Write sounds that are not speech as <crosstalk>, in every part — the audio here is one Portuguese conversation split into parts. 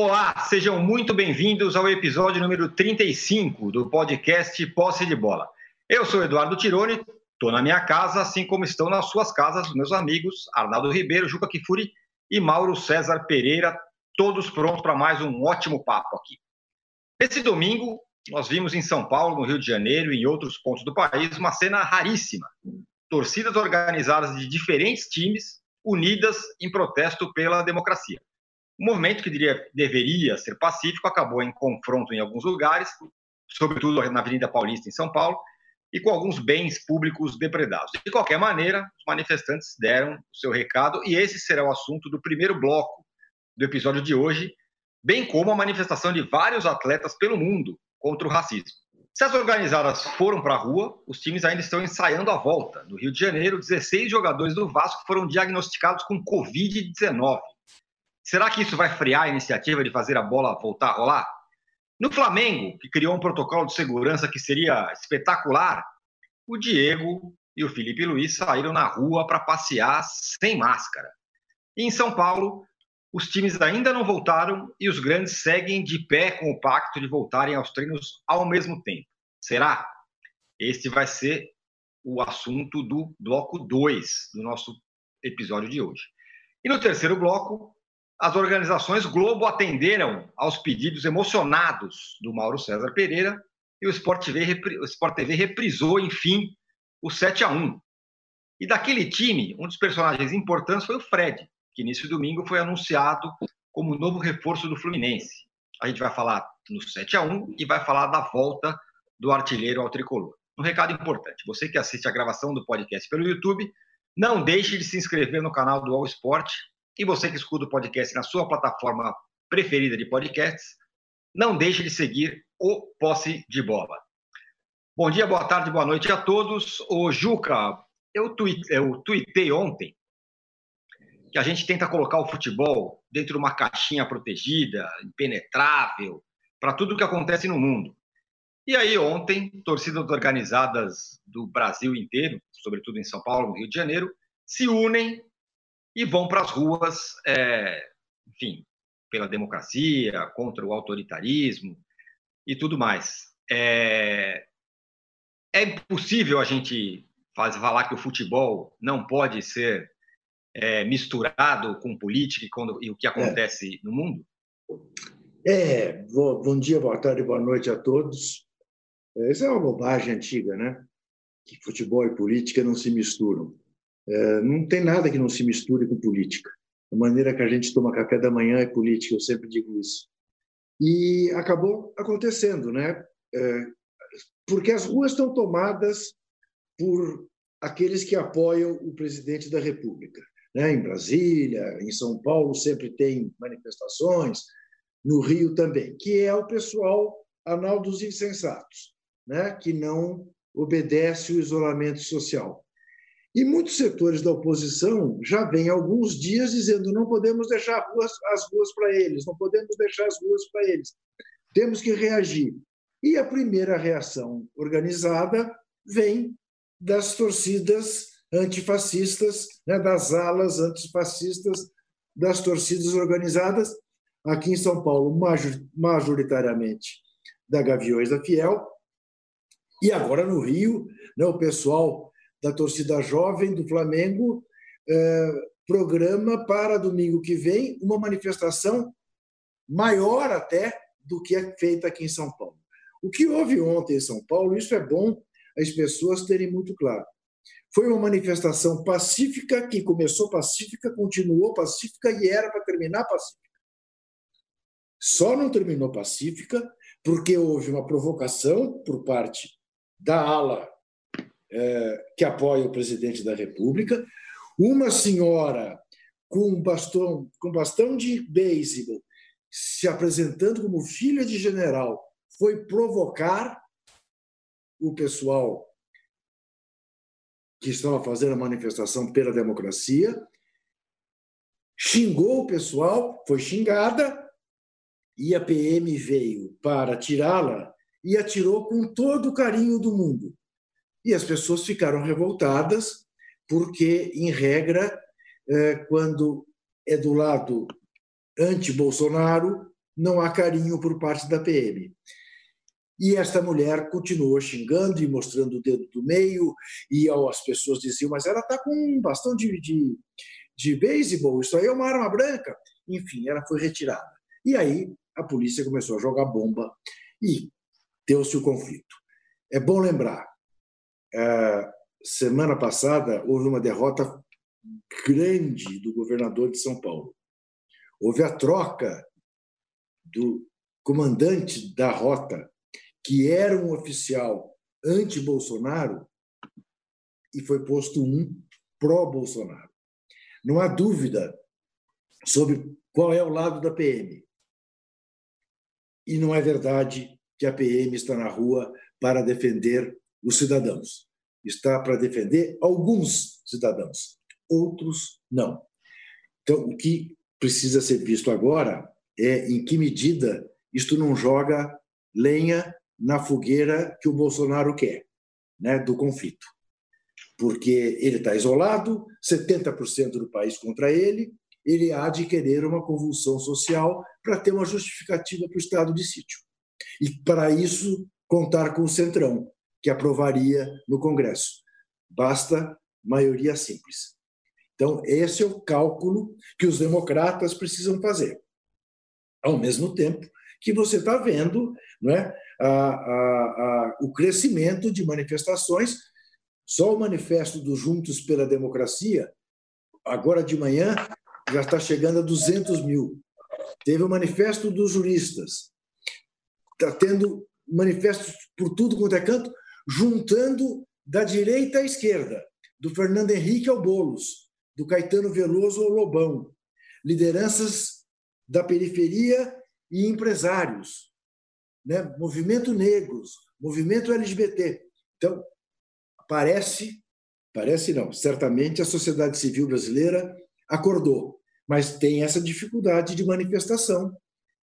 Olá, sejam muito bem-vindos ao episódio número 35 do podcast Posse de Bola. Eu sou Eduardo Tironi, estou na minha casa, assim como estão nas suas casas meus amigos Arnaldo Ribeiro, Juca Kifuri e Mauro César Pereira, todos prontos para mais um ótimo papo aqui. Esse domingo, nós vimos em São Paulo, no Rio de Janeiro e em outros pontos do país uma cena raríssima. Torcidas organizadas de diferentes times unidas em protesto pela democracia. O movimento que diria, deveria ser pacífico acabou em confronto em alguns lugares, sobretudo na Avenida Paulista, em São Paulo, e com alguns bens públicos depredados. De qualquer maneira, os manifestantes deram o seu recado e esse será o assunto do primeiro bloco do episódio de hoje, bem como a manifestação de vários atletas pelo mundo contra o racismo. Se as organizadas foram para a rua, os times ainda estão ensaiando a volta. No Rio de Janeiro, 16 jogadores do Vasco foram diagnosticados com Covid-19. Será que isso vai frear a iniciativa de fazer a bola voltar a rolar? No Flamengo, que criou um protocolo de segurança que seria espetacular, o Diego e o Felipe Luiz saíram na rua para passear sem máscara. E em São Paulo, os times ainda não voltaram e os grandes seguem de pé com o pacto de voltarem aos treinos ao mesmo tempo. Será? Este vai ser o assunto do bloco 2 do nosso episódio de hoje. E no terceiro bloco, as organizações Globo atenderam aos pedidos emocionados do Mauro César Pereira e o Sport TV, o Sport TV reprisou, enfim, o 7 a 1 E daquele time, um dos personagens importantes foi o Fred, que nesse domingo foi anunciado como novo reforço do Fluminense. A gente vai falar no 7 a 1 e vai falar da volta do artilheiro ao tricolor. Um recado importante: você que assiste a gravação do podcast pelo YouTube, não deixe de se inscrever no canal do All Sport e você que escuta o podcast na sua plataforma preferida de podcasts, não deixe de seguir o Posse de Bola. Bom dia, boa tarde, boa noite a todos. O Juca, eu, tuit, tuitei ontem que a gente tenta colocar o futebol dentro de uma caixinha protegida, impenetrável, para tudo o que acontece no mundo. E aí, ontem, torcidas organizadas do Brasil inteiro, sobretudo em São Paulo, no Rio de Janeiro, se unem e vão para as ruas, é, enfim, pela democracia, contra o autoritarismo e tudo mais. É, é impossível a gente falar que o futebol não pode ser é, misturado com política e, quando, e o que é. acontece é. no mundo? É, bom dia, boa tarde, boa noite a todos. Essa é uma bobagem antiga, né? Que futebol e política não se misturam. É, não tem nada que não se misture com política. A maneira que a gente toma café da manhã é política, eu sempre digo isso. E acabou acontecendo, né? É, porque as ruas estão tomadas por aqueles que apoiam o presidente da República. Né? Em Brasília, em São Paulo, sempre tem manifestações, no Rio também, que é o pessoal anal dos insensatos, né? que não obedece o isolamento social. E muitos setores da oposição já vêm alguns dias dizendo não podemos deixar ruas, as ruas para eles, não podemos deixar as ruas para eles. Temos que reagir. E a primeira reação organizada vem das torcidas antifascistas, né, das alas antifascistas das torcidas organizadas, aqui em São Paulo, majoritariamente da Gaviões da Fiel, e agora no Rio, né, o pessoal da torcida jovem do Flamengo é, programa para domingo que vem uma manifestação maior até do que é feita aqui em São Paulo. O que houve ontem em São Paulo, isso é bom as pessoas terem muito claro. Foi uma manifestação pacífica que começou pacífica, continuou pacífica e era para terminar pacífica. Só não terminou pacífica porque houve uma provocação por parte da ala é, que apoia o presidente da República, uma senhora com bastão, com bastão de beisebol se apresentando como filha de general foi provocar o pessoal que estava fazendo a manifestação pela democracia, xingou o pessoal, foi xingada, e a PM veio para tirá-la e atirou com todo o carinho do mundo. E as pessoas ficaram revoltadas, porque, em regra, é, quando é do lado anti-Bolsonaro, não há carinho por parte da PM. E esta mulher continuou xingando e mostrando o dedo do meio, e as pessoas diziam, mas ela está com um bastão de, de, de beisebol, isso aí é uma arma branca. Enfim, ela foi retirada. E aí a polícia começou a jogar bomba e deu-se o conflito. É bom lembrar, semana passada houve uma derrota grande do governador de São Paulo. Houve a troca do comandante da rota que era um oficial anti-Bolsonaro e foi posto um pró-Bolsonaro. Não há dúvida sobre qual é o lado da PM. E não é verdade que a PM está na rua para defender os cidadãos. Está para defender alguns cidadãos, outros não. Então, o que precisa ser visto agora é em que medida isto não joga lenha na fogueira que o Bolsonaro quer, né, do conflito. Porque ele está isolado, 70% do país contra ele, ele há de querer uma convulsão social para ter uma justificativa para o estado de sítio. E, para isso, contar com o Centrão, que aprovaria no Congresso. Basta maioria simples. Então, esse é o cálculo que os democratas precisam fazer. Ao mesmo tempo que você está vendo não é, a, a, a, o crescimento de manifestações. Só o manifesto dos Juntos pela Democracia, agora de manhã, já está chegando a 200 mil. Teve o manifesto dos juristas. Está tendo manifestos por tudo quanto é canto, juntando da direita à esquerda, do Fernando Henrique ao Bolos, do Caetano Veloso ao Lobão, lideranças da periferia e empresários né? movimento negros, movimento LGBT. Então, parece, parece não, certamente a sociedade civil brasileira acordou, mas tem essa dificuldade de manifestação,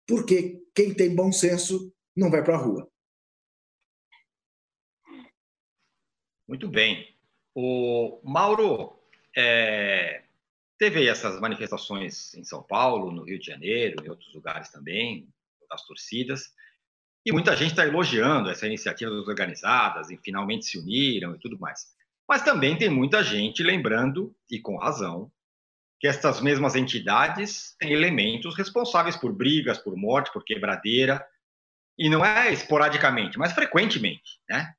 porque quem tem bom senso não vai para a rua. Muito bem. O Mauro, é, teve essas manifestações em São Paulo, no Rio de Janeiro, em outros lugares também, das torcidas. E muita gente está elogiando essa iniciativa das organizadas, e finalmente se uniram e tudo mais. Mas também tem muita gente lembrando, e com razão, que estas mesmas entidades têm elementos responsáveis por brigas, por morte, por quebradeira, e não é esporadicamente, mas frequentemente, né?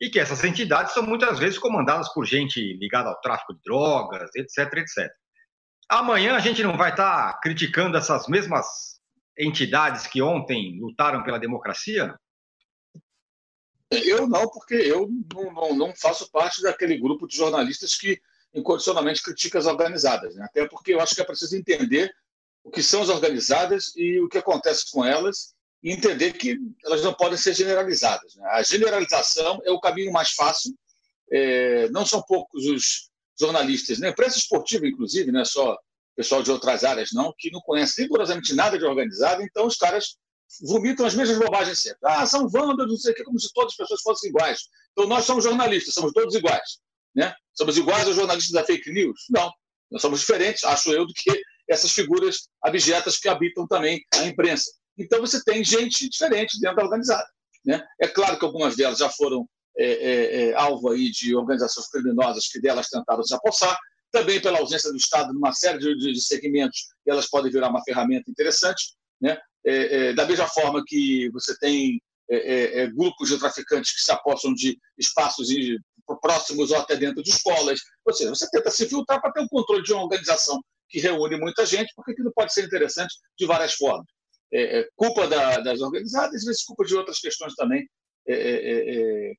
E que essas entidades são muitas vezes comandadas por gente ligada ao tráfico de drogas, etc, etc. Amanhã a gente não vai estar tá criticando essas mesmas entidades que ontem lutaram pela democracia? Eu não, porque eu não, não, não faço parte daquele grupo de jornalistas que incondicionalmente critica as organizadas. Né? Até porque eu acho que é preciso entender o que são as organizadas e o que acontece com elas e entender que elas não podem ser generalizadas. Né? A generalização é o caminho mais fácil. É, não são poucos os jornalistas, na né? imprensa esportiva, inclusive, não é só pessoal de outras áreas não, que não conhece rigorosamente nada de organizado, então os caras vomitam as mesmas bobagens sempre. Ah, são vândalos, não sei o que, como se todas as pessoas fossem iguais. Então nós somos jornalistas, somos todos iguais. Né? Somos iguais aos jornalistas da fake news? Não. Nós somos diferentes, acho eu, do que essas figuras abjetas que habitam também a imprensa. Então você tem gente diferente dentro da organizada. Né? É claro que algumas delas já foram é, é, é, alvo aí de organizações criminosas que delas tentaram se apossar, também pela ausência do Estado numa série de, de segmentos, elas podem virar uma ferramenta interessante. Né? É, é, da mesma forma que você tem é, grupos de traficantes que se apossam de espaços próximos ou até dentro de escolas. Ou seja, você tenta se filtrar para ter o controle de uma organização que reúne muita gente, porque aquilo pode ser interessante de várias formas. É, culpa da, das organizadas, às vezes culpa de outras questões também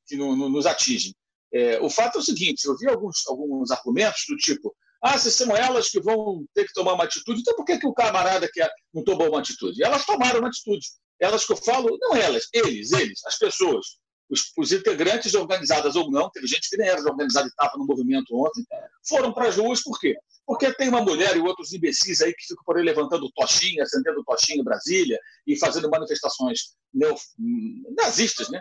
que no, no, nos atingem. É, o fato é o seguinte: eu vi alguns, alguns argumentos do tipo, ah, se são elas que vão ter que tomar uma atitude, então por que, que o camarada quer, não tomou uma atitude? Elas tomaram uma atitude. Elas que eu falo, não elas, eles, eles, as pessoas, os, os integrantes organizadas ou não, teve gente que nem era organizada e estava no movimento ontem, foram para as ruas, por quê? Porque tem uma mulher e outros imbecis aí que ficam por aí levantando tochinha, acendendo tochinha em Brasília e fazendo manifestações neo, nazistas, né?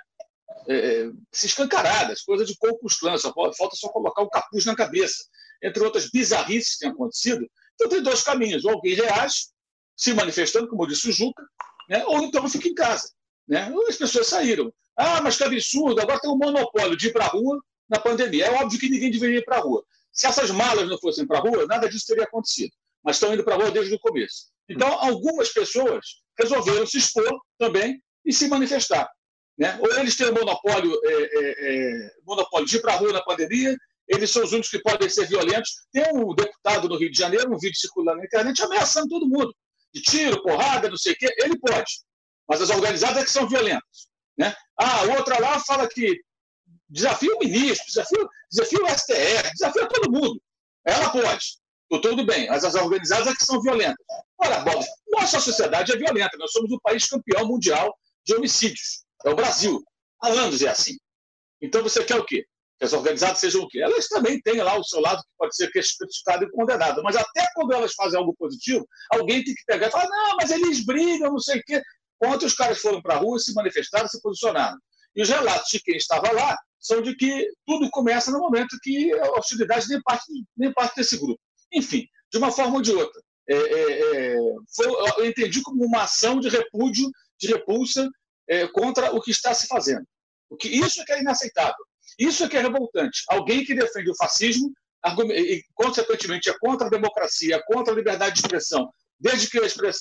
é, é se escancaradas, coisa de Clan, só falta só colocar o capuz na cabeça. Entre outras bizarrices que têm acontecido. Então tem dois caminhos. Ou alguém reage, se manifestando, como disse o Juca, né? ou então fica em casa. Né? As pessoas saíram. Ah, mas que absurdo, agora tem um monopólio de ir para a rua na pandemia. É óbvio que ninguém deveria ir para a rua. Se essas malas não fossem para a rua, nada disso teria acontecido. Mas estão indo para a rua desde o começo. Então, algumas pessoas resolveram se expor também e se manifestar. Né? Ou eles têm o monopólio, é, é, é, monopólio de ir para a rua na pandemia, eles são os únicos que podem ser violentos. Tem um deputado no Rio de Janeiro, um vídeo circulando na internet, ameaçando todo mundo. De tiro, porrada, não sei o quê. Ele pode. Mas as organizadas é que são violentas. Né? Ah, outra lá fala que desafia o ministro, desafia, desafia o STF, desafia todo mundo. Ela pode. Tudo bem, mas as organizadas é que são violentas. Ora, bom, nossa sociedade é violenta. Nós somos o país campeão mundial de homicídios. É o Brasil. Há anos é assim. Então você quer o quê? Que as organizadas sejam o quê? Elas também têm lá o seu lado que pode ser criticado e condenado. Mas até quando elas fazem algo positivo, alguém tem que pegar e falar: não, mas eles brigam, não sei o quê. Ontem os caras foram para a rua, se manifestaram, se posicionaram. E os relatos de quem estava lá são de que tudo começa no momento que a hostilidade nem parte, nem parte desse grupo. Enfim, de uma forma ou de outra. É, é, é foi, eu entendi como uma ação de repúdio, de repulsa é, contra o que está se fazendo. O que, isso é que é inaceitável. Isso é que é revoltante. Alguém que defende o fascismo e, consequentemente, é contra a democracia, contra a liberdade de expressão, desde que,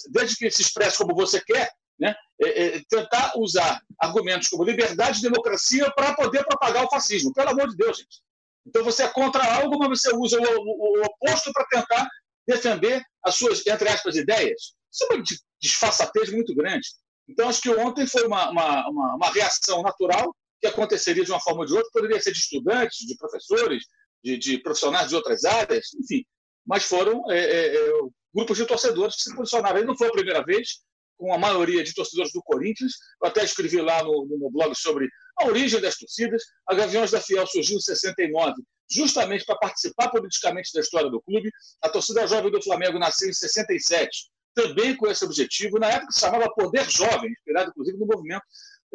desde que se expresse como você quer, né? É, é, tentar usar argumentos como liberdade e democracia para poder propagar o fascismo. Pelo amor de Deus, gente. Então você é contra algo, mas você usa o, o, o oposto para tentar defender as suas, entre aspas, ideias. Isso é uma disfarçatez muito grande. Então, acho que ontem foi uma, uma, uma, uma, reação natural que aconteceria de uma forma ou de outra. Poderia ser de estudantes, de professores, de, de profissionais de outras áreas, enfim. Mas foram é, é, é grupos de torcedores que se posicionaram. E não foi a primeira vez, com a maioria de torcedores do Corinthians. Eu até escrevi lá no, no blog sobre a origem das torcidas. A Gaviões da Fiel surgiu em 69, justamente para participar politicamente da história do clube. A torcida jovem do Flamengo nasceu em 67, também com esse objetivo. Na época se chamava Poder Jovem, inspirado inclusive no movimento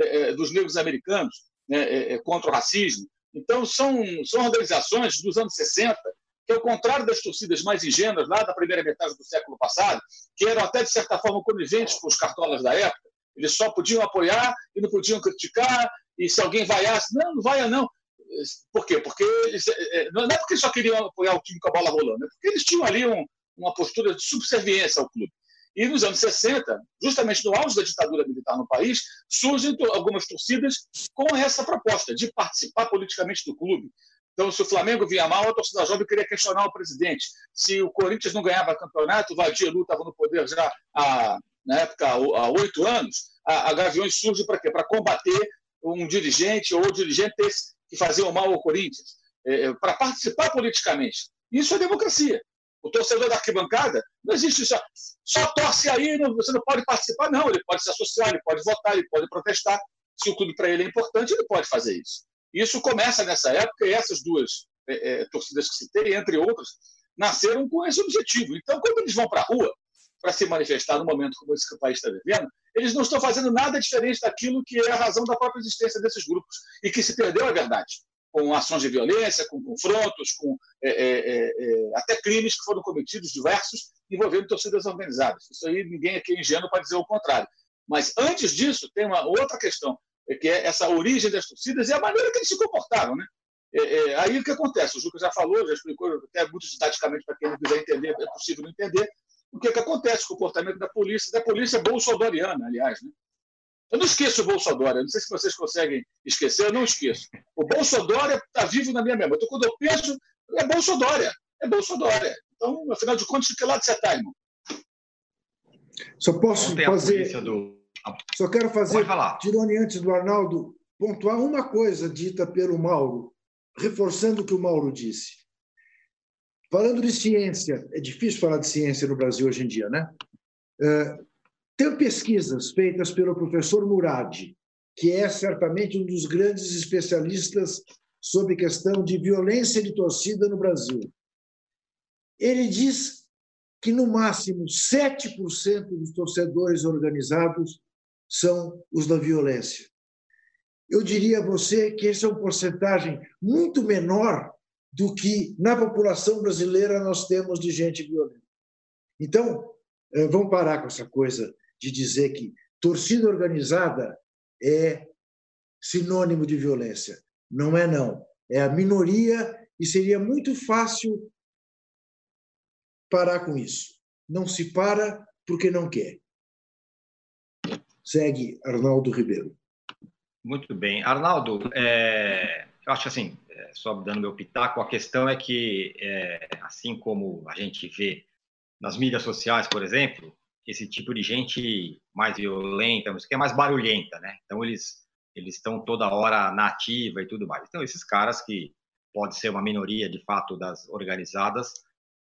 é, dos negros americanos né, é, contra o racismo. Então, são, são organizações dos anos 60 que, ao contrário das torcidas mais ingênuas lá da primeira metade do século passado, que eram até, de certa forma, coniventes com os cartolas da época, eles só podiam apoiar e não podiam criticar, e se alguém vaiasse, não, não vaia não. Por quê? Porque eles, é, é, não é porque só queriam apoiar o time com a bola rolando, é porque eles tinham ali um, uma postura de subserviência ao clube. E nos anos 60, justamente no auge da ditadura militar no país, surgem algumas torcidas com essa proposta de participar politicamente do clube, então, se o Flamengo vinha mal, a torcida jovem queria questionar o presidente. Se o Corinthians não ganhava campeonato, o Vadielu estava no poder já há, na época, há oito anos, a, a Gaviões surge para quê? Para combater um dirigente ou dirigentes que faziam mal ao Corinthians, é, é para participar politicamente. Isso é democracia. O torcedor da arquibancada, não existe isso. Só torce aí, não, você não pode participar, não. Ele pode se associar, ele pode votar, ele pode protestar. Se o clube para ele é importante, ele pode fazer isso. Isso começa nessa época e essas duas é, é, torcidas que citei, entre outras, nasceram com esse objetivo. Então, quando eles vão para a rua para se manifestar num momento como esse país está vivendo, eles não estão fazendo nada diferente daquilo que é a razão da própria existência desses grupos e que se perdeu, é verdade, com ações de violência, com confrontos, com é, é, é, é até crimes que foram cometidos diversos envolvendo torcidas organizadas. Isso aí ninguém aqui é ingênuo para dizer o contrário. Mas antes disso, tem uma outra questão que é essa origem das torcidas e a maneira que eles se comportaram. Né? É, é, aí o que acontece? O Juca já falou, já explicou, até muito didaticamente para quem não quiser entender, é possível não entender, o que, que acontece com o comportamento da polícia, da polícia bolsodoriana, aliás. Né? Eu não esqueço o Bolsonaro, não sei se vocês conseguem esquecer, eu não esqueço. O Bolsonaro está vivo na minha memória. Então, quando eu penso, é Bolsonaro, é Bolsonaro. Então, afinal de contas, de que lado você está, irmão? Só posso fazer. Do só quero fazer, Tirone, antes do Arnaldo, pontuar uma coisa dita pelo Mauro, reforçando o que o Mauro disse. Falando de ciência, é difícil falar de ciência no Brasil hoje em dia, né? É, tem pesquisas feitas pelo professor Murad, que é certamente um dos grandes especialistas sobre questão de violência de torcida no Brasil. Ele diz que, no máximo, 7% dos torcedores organizados são os da violência. Eu diria a você que essa é uma porcentagem muito menor do que na população brasileira nós temos de gente violenta. Então, eh, vamos parar com essa coisa de dizer que torcida organizada é sinônimo de violência. Não é, não. É a minoria e seria muito fácil parar com isso. Não se para porque não quer. Segue Arnaldo Ribeiro. Muito bem. Arnaldo, é, eu acho assim, é, só dando meu pitaco, a questão é que, é, assim como a gente vê nas mídias sociais, por exemplo, esse tipo de gente mais violenta, que é mais barulhenta, né? Então eles eles estão toda hora na ativa e tudo mais. Então esses caras que pode ser uma minoria de fato das organizadas,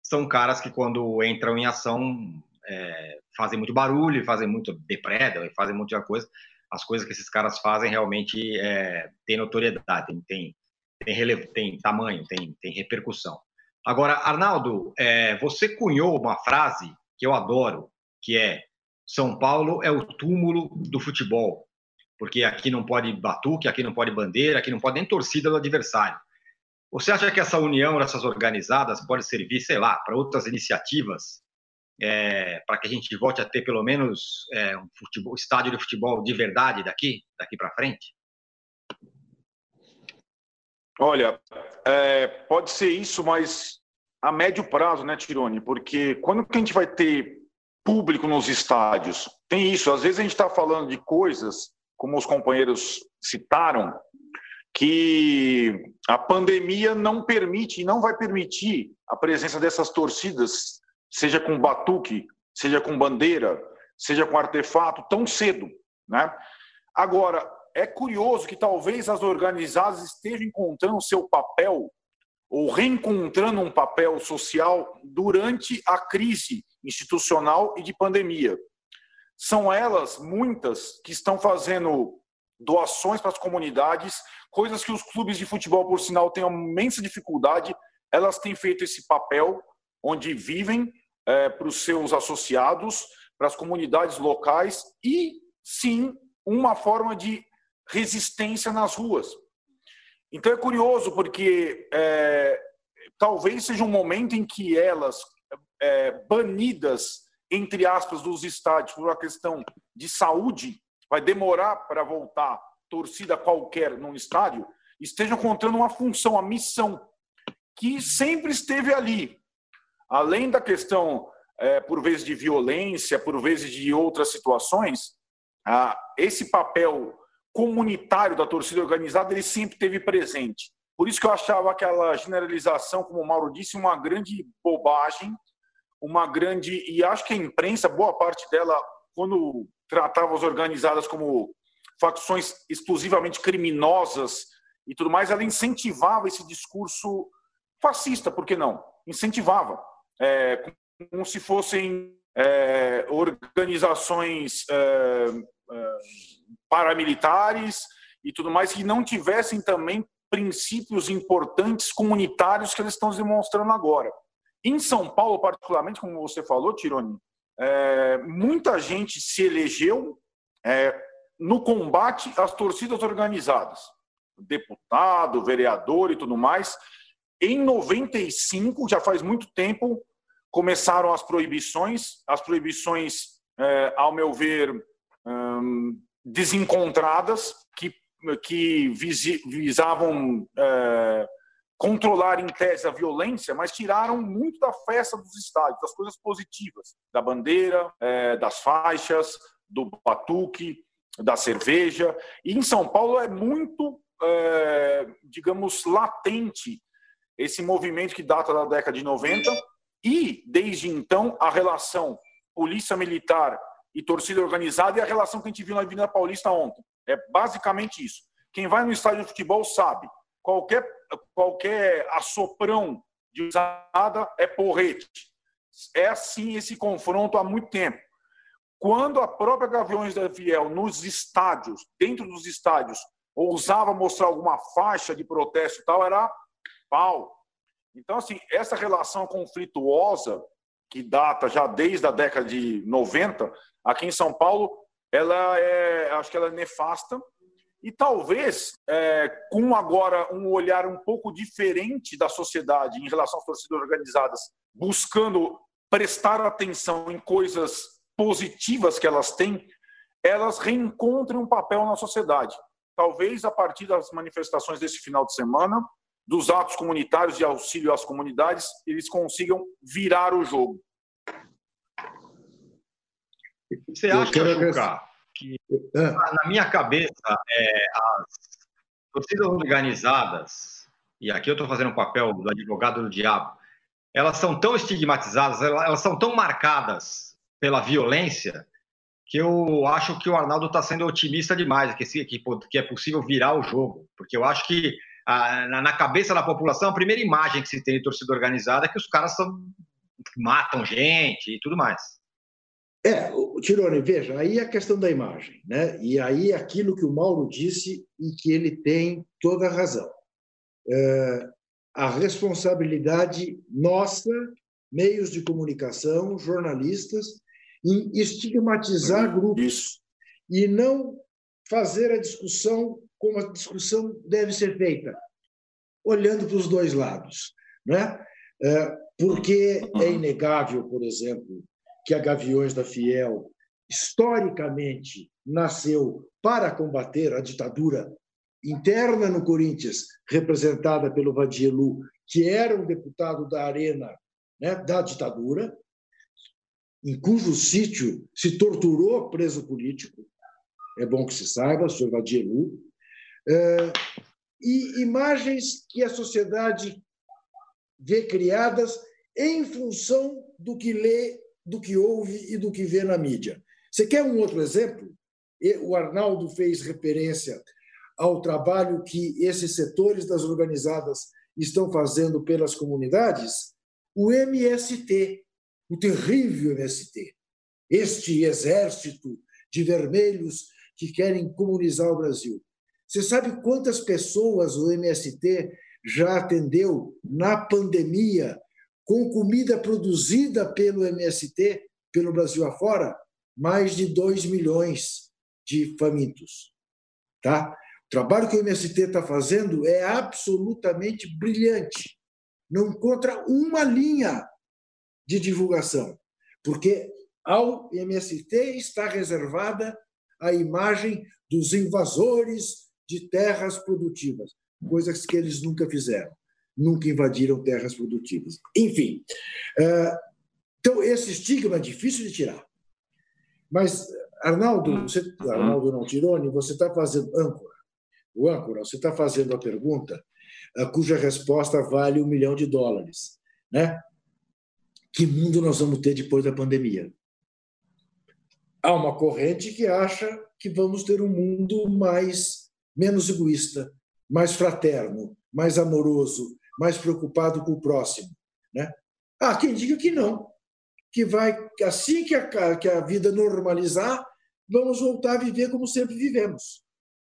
são caras que quando entram em ação é, fazem muito barulho, fazem muito depredam, fazem muita coisa as coisas que esses caras fazem realmente é, têm notoriedade, tem, tem, tem, relevo, tem tamanho, tem, tem repercussão. Agora, Arnaldo, é, você cunhou uma frase que eu adoro, que é São Paulo é o túmulo do futebol, porque aqui não pode batuque, aqui não pode bandeira, aqui não pode nem torcida do adversário. Você acha que essa união dessas organizadas pode servir, sei lá, para outras iniciativas é, para que a gente volte a ter pelo menos é, um futebol, estádio de futebol de verdade daqui, daqui para frente? Olha, é, pode ser isso, mas a médio prazo, né, Tirone? Porque quando que a gente vai ter público nos estádios? Tem isso. Às vezes a gente está falando de coisas, como os companheiros citaram, que a pandemia não permite e não vai permitir a presença dessas torcidas seja com batuque, seja com bandeira, seja com artefato, tão cedo. Né? Agora, é curioso que talvez as organizadas estejam encontrando seu papel ou reencontrando um papel social durante a crise institucional e de pandemia. São elas, muitas, que estão fazendo doações para as comunidades, coisas que os clubes de futebol, por sinal, têm uma imensa dificuldade. Elas têm feito esse papel onde vivem é, para os seus associados, para as comunidades locais e, sim, uma forma de resistência nas ruas. Então é curioso porque é, talvez seja um momento em que elas, é, banidas, entre aspas, dos estádios por uma questão de saúde, vai demorar para voltar torcida qualquer num estádio, estejam encontrando uma função, uma missão que sempre esteve ali, além da questão, é, por vezes, de violência, por vezes de outras situações, esse papel comunitário da torcida organizada ele sempre teve presente. Por isso que eu achava aquela generalização, como o Mauro disse, uma grande bobagem, uma grande. E acho que a imprensa, boa parte dela, quando tratava as organizadas como facções exclusivamente criminosas e tudo mais, ela incentivava esse discurso fascista, por que não? Incentivava é, como se fossem é, organizações é, é, paramilitares e tudo mais, que não tivessem também princípios importantes comunitários que eles estão demonstrando agora. Em São Paulo, particularmente, como você falou, Tironi, é, muita gente se elegeu é, no combate às torcidas organizadas, deputado, vereador e tudo mais, em 95, já faz muito tempo, começaram as proibições. As proibições, é, ao meu ver, hum, desencontradas, que, que visavam é, controlar em tese a violência, mas tiraram muito da festa dos estádios, das coisas positivas, da bandeira, é, das faixas, do batuque, da cerveja. E em São Paulo é muito, é, digamos, latente esse movimento que data da década de 90 e, desde então, a relação polícia militar e torcida organizada e a relação que a gente viu na Avenida Paulista ontem. É basicamente isso. Quem vai no estádio de futebol sabe, qualquer, qualquer assoprão de usada é porrete. É assim esse confronto há muito tempo. Quando a própria Gaviões da Fiel, nos estádios, dentro dos estádios, ousava mostrar alguma faixa de protesto e tal, era Então, assim, essa relação conflituosa, que data já desde a década de 90, aqui em São Paulo, ela é, acho que ela é nefasta. E talvez, é, com agora um olhar um pouco diferente da sociedade em relação às torcidas organizadas, buscando prestar atenção em coisas positivas que elas têm, elas reencontrem um papel na sociedade. Talvez a partir das manifestações desse final de semana, dos atos comunitários de auxílio às comunidades, eles consigam virar o jogo. Você acha, Juca, que na minha cabeça é, as torcidas organizadas, e aqui eu estou fazendo um papel do advogado do diabo, elas são tão estigmatizadas, elas são tão marcadas pela violência, que eu acho que o Arnaldo está sendo otimista demais, que, que, que é possível virar o jogo, porque eu acho que a, na, na, cabeça da população, a primeira imagem que se tem de torcida organizada é que os caras são, matam gente e tudo mais. É, Tirone, veja, aí é a questão da imagem, né? E aí é aquilo que o Mauro disse e que ele tem toda a razão. É, a responsabilidade nossa, meios de comunicação, jornalistas, em estigmatizar grupos e não fazer a discussão como a discussão deve ser feita, olhando para os dois lados. Né? É, porque é inegável, por exemplo, que a Gaviões da Fiel, historicamente, nasceu para combater a ditadura interna no Corinthians, representada pelo Vadielu, que era um deputado da arena né, da ditadura, em cujo sítio se torturou preso político, é bom que se saiba, o senhor Vadielu, e imagens que a sociedade vê criadas em função do que lê, do que ouve e do que vê na mídia. Você quer um outro exemplo? O Arnaldo fez referência ao trabalho que esses setores das organizadas estão fazendo pelas comunidades. O MST, o terrível MST, este exército de vermelhos que querem comunizar o Brasil. Você sabe quantas pessoas o MST já atendeu na pandemia com comida produzida pelo MST, pelo Brasil afora? Mais de 2 milhões de famintos. Tá? O trabalho que o MST está fazendo é absolutamente brilhante. Não encontra uma linha de divulgação, porque ao MST está reservada a imagem dos invasores de terras produtivas, coisas que eles nunca fizeram, nunca invadiram terras produtivas. Enfim, eh, então esse estigma é difícil de tirar. Mas, Arnaldo, você, Arnaldo não Tirone, você está fazendo âncora. O âncora, você está fazendo a pergunta eh, cuja resposta vale um milhão de dólares. Né? Que mundo nós vamos ter depois da pandemia? Há uma corrente que acha que vamos ter um mundo mais menos egoísta, mais fraterno, mais amoroso, mais preocupado com o próximo. Né? Há quem diga que não, que vai assim que a, que a vida normalizar, vamos voltar a viver como sempre vivemos,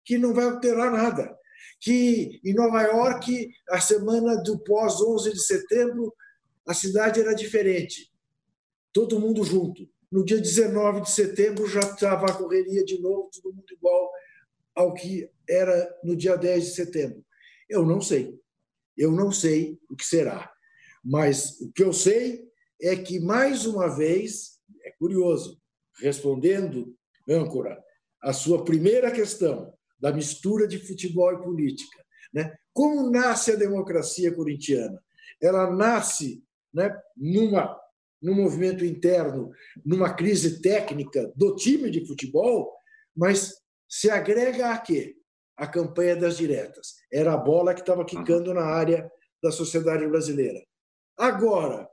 que não vai alterar nada, que em Nova York a semana do pós 11 de setembro a cidade era diferente, todo mundo junto. No dia 19 de setembro já estava a correria de novo, todo mundo igual ao que era no dia 10 de setembro? Eu não sei. Eu não sei o que será. Mas o que eu sei é que, mais uma vez, é curioso, respondendo, âncora, a sua primeira questão da mistura de futebol e política. Né? Como nasce a democracia corintiana? Ela nasce né, numa, num movimento interno, numa crise técnica do time de futebol, mas se agrega a quê? A campanha das diretas. Era a bola que estava quicando na área da sociedade brasileira. Agora,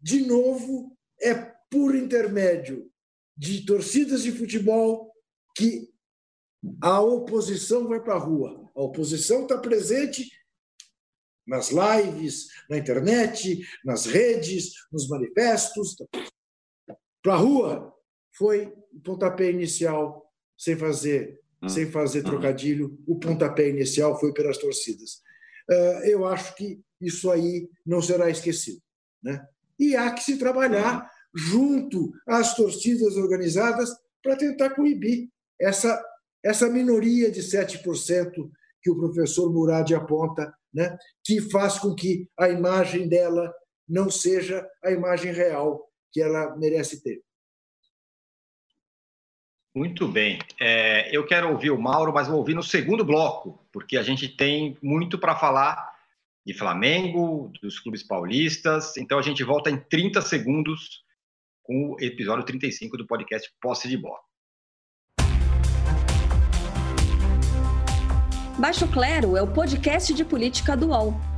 de novo, é por intermédio de torcidas de futebol que a oposição vai para a rua. A oposição está presente nas lives, na internet, nas redes, nos manifestos. Para a rua foi o pontapé inicial sem fazer, hum. sem fazer hum. trocadilho, o pontapé inicial foi pelas torcidas. Uh, eu acho que isso aí não será esquecido. Né? E há que se trabalhar junto às torcidas organizadas para tentar coibir essa, essa minoria de 7% que o professor Murad aponta, né? que faz com que a imagem dela não seja a imagem real que ela merece ter. Muito bem. É, eu quero ouvir o Mauro, mas vou ouvir no segundo bloco, porque a gente tem muito para falar de Flamengo, dos clubes paulistas. Então a gente volta em 30 segundos com o episódio 35 do podcast Posse de Bola. Baixo Clero é o podcast de política do UOL.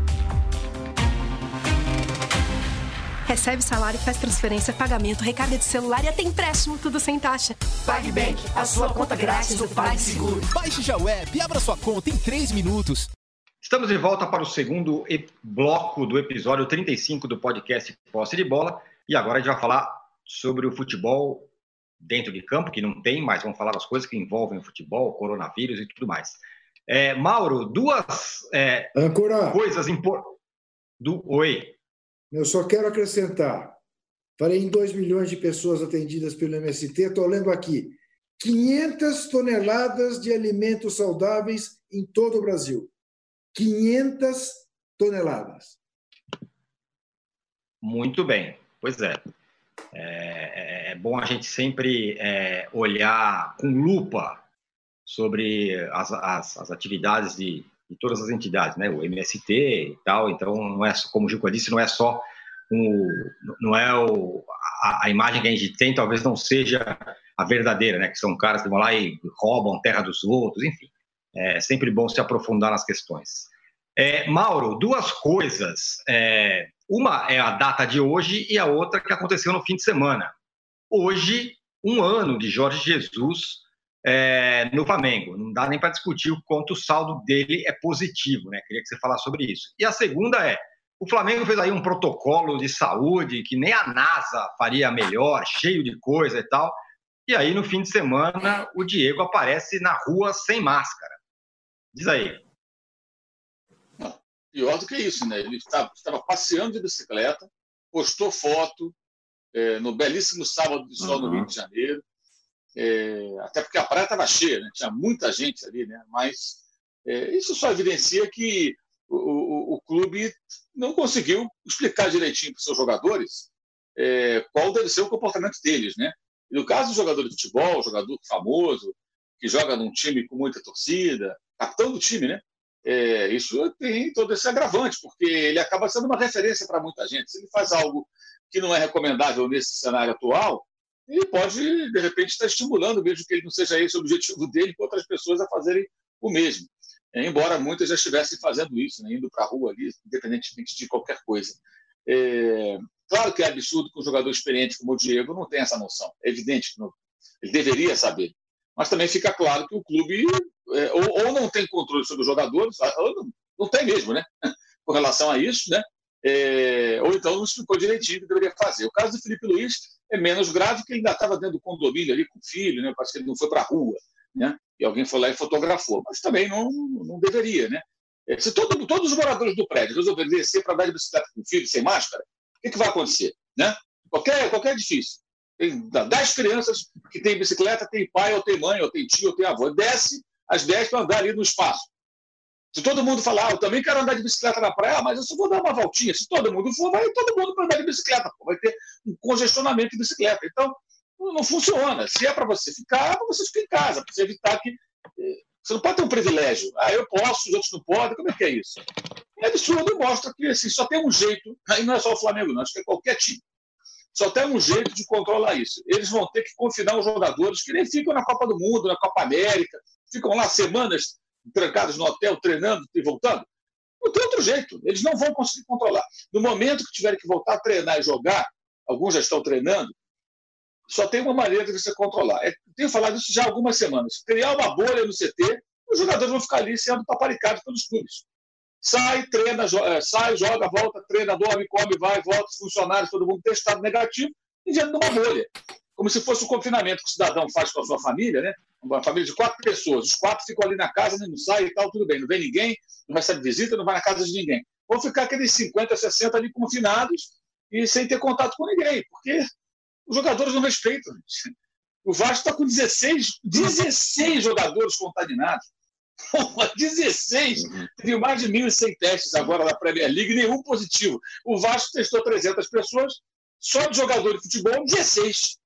Recebe salário, faz transferência, pagamento, recarga de celular e até empréstimo, tudo sem taxa. PagBank, a sua conta grátis do PagSeguro. Baixe já o app e abra sua conta em 3 minutos. Estamos de volta para o segundo bloco do episódio 35 do podcast Posse de Bola. E agora a gente vai falar sobre o futebol dentro de campo, que não tem, mas vamos falar das coisas que envolvem o futebol, o coronavírus e tudo mais. É, Mauro, duas é, coisas importantes. Oi. Eu só quero acrescentar. Falei em 2 milhões de pessoas atendidas pelo MST, estou lendo aqui. 500 toneladas de alimentos saudáveis em todo o Brasil. 500 toneladas. Muito bem, pois é. É, é, é bom a gente sempre é, olhar com lupa sobre as, as, as atividades de, de todas as entidades, né? O MST e tal. Então, não é como o Gilco disse, não é só um, não é o, a, a, imagem que a gente tem, talvez não seja a verdadeira, né? Que são caras que vão lá e roubam terra dos outros, enfim. É sempre bom se aprofundar nas questões. É, Mauro, duas coisas. É, uma é a data de hoje e a outra que aconteceu no fim de semana. Hoje, um ano de Jorge Jesus é, no Flamengo. Não dá nem para discutir o quanto o saldo dele é positivo, né? Queria que você falasse sobre isso. E a segunda é: o Flamengo fez aí um protocolo de saúde que nem a NASA faria melhor, cheio de coisa e tal. E aí, no fim de semana, o Diego aparece na rua sem máscara. Diz aí. pior do que isso, né? Ele estava, estava passeando de bicicleta, postou foto é, no belíssimo sábado de sol uhum. no Rio de Janeiro é, até porque a praia estava cheia, né? tinha muita gente ali, né? mas é, isso só evidencia que o, o, o, clube não conseguiu explicar direitinho para os seus jogadores é, qual deve ser o comportamento deles. Né? E no caso do jogador de futebol, jogador famoso, que joga num time com muita torcida, capitão do time, né? É, isso tem todo esse agravante, porque ele acaba sendo uma referência para muita gente. Se ele faz algo que não é recomendável nesse cenário atual, ele pode, de repente, estar estimulando, mesmo que ele não seja esse o objetivo dele, outras pessoas a fazerem o mesmo. É, embora muitas já estivessem fazendo isso, né, indo para a rua ali, independentemente de qualquer coisa. É, claro que é absurdo que um jogador experiente como o Diego não tenha essa noção. É evidente que não, ele deveria saber. Mas também fica claro que o clube é, ou, ou, não tem controle sobre os jogadores, ou não, não tem mesmo, né? <laughs> Com relação a isso, né? É, ou então não explicou direitinho o que deveria fazer. O caso do Felipe Luiz é menos grave, que ele ainda estava dentro do condomínio ali com o filho, né? parece que ele não foi para a rua, né? e alguém foi lá e fotografou, mas também não, não deveria. Né? É, se todo, todos os moradores do prédio resolverem descer para andar de bicicleta com o filho sem máscara, o que, que vai acontecer? Né? Qualquer, qualquer edifício. Tem dez crianças que têm bicicleta, tem pai, ou tem mãe, ou tem tio, ou tem avô. Desce às dez para andar ali no espaço. Se todo mundo falar, ah, eu também quero andar de bicicleta na praia, mas eu só vou dar uma voltinha. Se todo mundo for, vai todo mundo para andar de bicicleta. Vai ter um congestionamento de bicicleta. Então, não funciona. Se é para você ficar, é você ficar em casa, para você evitar que. Eh, você não pode ter um privilégio. Ah, eu posso, os outros não podem. Como é que é isso? É absurdo e mostra que assim, só tem um jeito, e não é só o Flamengo, não, acho que é qualquer time. Só tem um jeito de controlar isso. Eles vão ter que confinar os jogadores que nem ficam na Copa do Mundo, na Copa América, ficam lá semanas trancados no hotel, treinando e voltando. Não tem outro jeito. Eles não vão conseguir controlar. No momento que tiverem que voltar a treinar e jogar, alguns já estão treinando, só tem uma maneira de você controlar. É, tenho falado isso já há algumas semanas. Criar uma bolha no CT, os jogadores vão ficar ali sendo paparicados pelos clubes. Sai, treina, jo é, sai, joga, volta, treina, dorme, come, vai, volta, os funcionários, todo mundo testado negativo, e dentro de uma bolha. Como se fosse o confinamento que o cidadão faz com a sua família, né? Uma família de quatro pessoas, os quatro ficam ali na casa, não saem e tal, tudo bem, não vem ninguém, não recebe visita, não vai na casa de ninguém. vão ficar aqueles 50, 60 ali confinados e sem ter contato com ninguém, porque os jogadores não respeitam. O Vasco está com 16, 16 jogadores contaminados. 16! Teve mais de 1.100 testes agora na Premier League, nenhum positivo. O Vasco testou 300 pessoas, só de jogador de futebol, 16.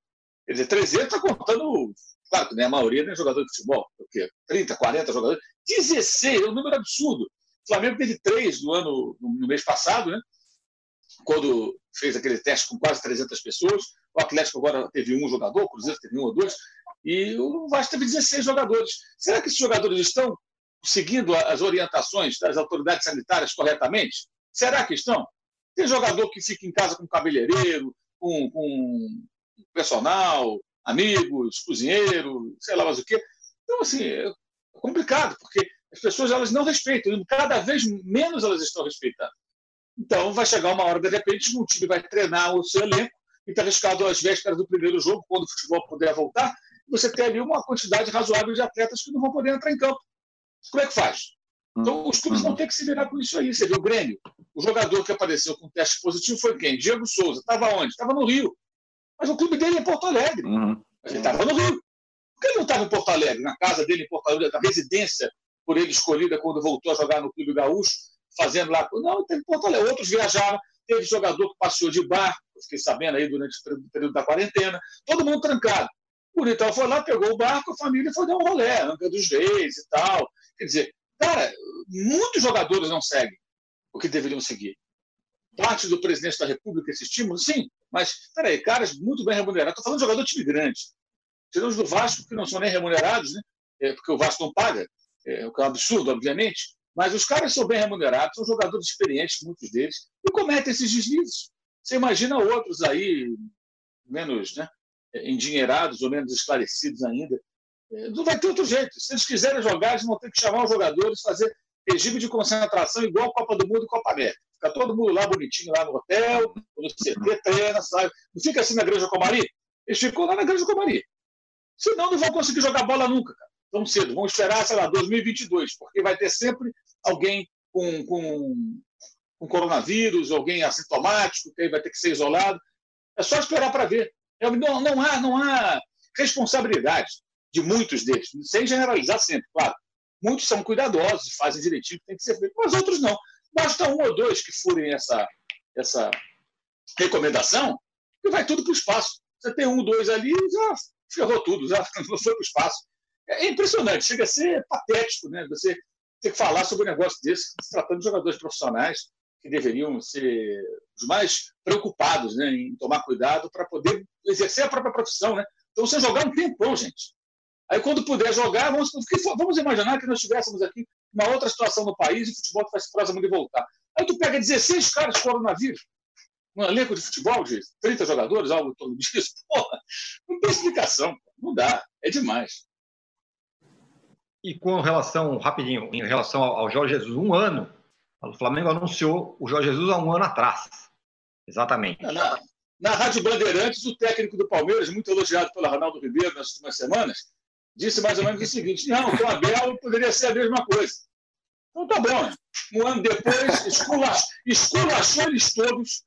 Quer dizer, 300 está contando, claro que nem a maioria nem é jogador de futebol, o quê? 30, 40 jogadores. 16, é um número absurdo. O Flamengo teve três no ano, no mês passado, né? quando fez aquele teste com quase 300 pessoas. O Atlético agora teve um jogador, o Cruzeiro teve um ou dois, e o Vasco teve 16 jogadores. Será que esses jogadores estão seguindo as orientações das autoridades sanitárias corretamente? Será que estão? Tem jogador que fica em casa com cabeleireiro, com, com personal, amigos, cozinheiro, sei lá mais o quê. Então, assim, é complicado, porque as pessoas elas não respeitam, e cada vez menos elas estão respeitando. Então, vai chegar uma hora, de repente, um time vai treinar o seu elenco e está arriscado às vésperas do primeiro jogo, quando o futebol puder voltar, você tem ali uma quantidade razoável de atletas que não vão poder entrar em campo. Como é que faz? Então, os clubes vão ter que se virar com isso aí. Você viu o Grêmio? O jogador que apareceu com teste positivo foi quem? Diego Souza. Estava onde? Estava no Rio. Mas o clube dele é Porto Alegre. Uhum. Ele estava no Rio. Por que ele não estava em Porto Alegre? Na casa dele em Porto Alegre, na residência por ele escolhida quando voltou a jogar no Clube Gaúcho, fazendo lá. Não, teve Porto Alegre. Outros viajaram. Teve jogador que passeou de barco, fiquei sabendo aí durante o período da quarentena. Todo mundo trancado. O Bonitão foi lá, pegou o barco, a família foi dar um rolé, Anca dos Reis e tal. Quer dizer, cara, muitos jogadores não seguem o que deveriam seguir. Parte do presidente da República esse estímulo, sim, mas, peraí, caras muito bem remunerados. Estou falando de jogador de time grande. Tiramos do Vasco, que não são nem remunerados, né? É, porque o Vasco não paga, é, o que é um absurdo, obviamente. Mas os caras são bem remunerados, são jogadores experientes, muitos deles, e cometem esses deslizes. Você imagina outros aí, menos né, endinheirados ou menos esclarecidos ainda. É, não vai ter outro jeito. Se eles quiserem jogar, eles vão ter que chamar os jogadores, fazer regime de concentração igual a Copa do Mundo e Copa América. Fica todo mundo lá bonitinho, lá no hotel, no CT, treina, sabe? Não fica assim na Granja Comari? Eles ficam lá na Granja Comari. Senão não vão conseguir jogar bola nunca, cara. Tão cedo. Vão esperar, sei lá, 2022, porque vai ter sempre alguém com, com, com coronavírus, alguém assintomático, que aí vai ter que ser isolado. É só esperar para ver. É, não, não, há, não há responsabilidade de muitos deles, sem generalizar sempre, claro. Muitos são cuidadosos, fazem direitinho, tem que ser feito, mas outros não. Basta um ou dois que furem essa, essa recomendação e vai tudo para o espaço. Você tem um, dois ali já ferrou tudo, já <laughs> não foi para o espaço. É impressionante, chega a ser patético, né? Você ter que falar sobre um negócio desse, se tratando de jogadores profissionais que deveriam ser os mais preocupados né, em tomar cuidado para poder exercer a própria profissão. Né? Então, você jogar um tempão, gente. Aí, quando puder jogar, vamos, vamos imaginar que nós estivéssemos aqui uma outra situação no país e o futebol faz próximo de voltar. Aí tu pega 16 caras com coronavírus, um elenco de futebol de 30 jogadores, algo torno disso. <laughs> Porra, não tem explicação, não dá, é demais. E com relação, rapidinho, em relação ao Jorge Jesus, um ano, o Flamengo anunciou o Jorge Jesus há um ano atrás. Exatamente. Na, na Rádio Bandeirantes, o técnico do Palmeiras, muito elogiado pelo Ronaldo Ribeiro nas últimas semanas, disse mais ou menos o seguinte: não, com Abel poderia ser a mesma coisa. Então tá bom. Um ano depois, esculachou, esculachou eles todos,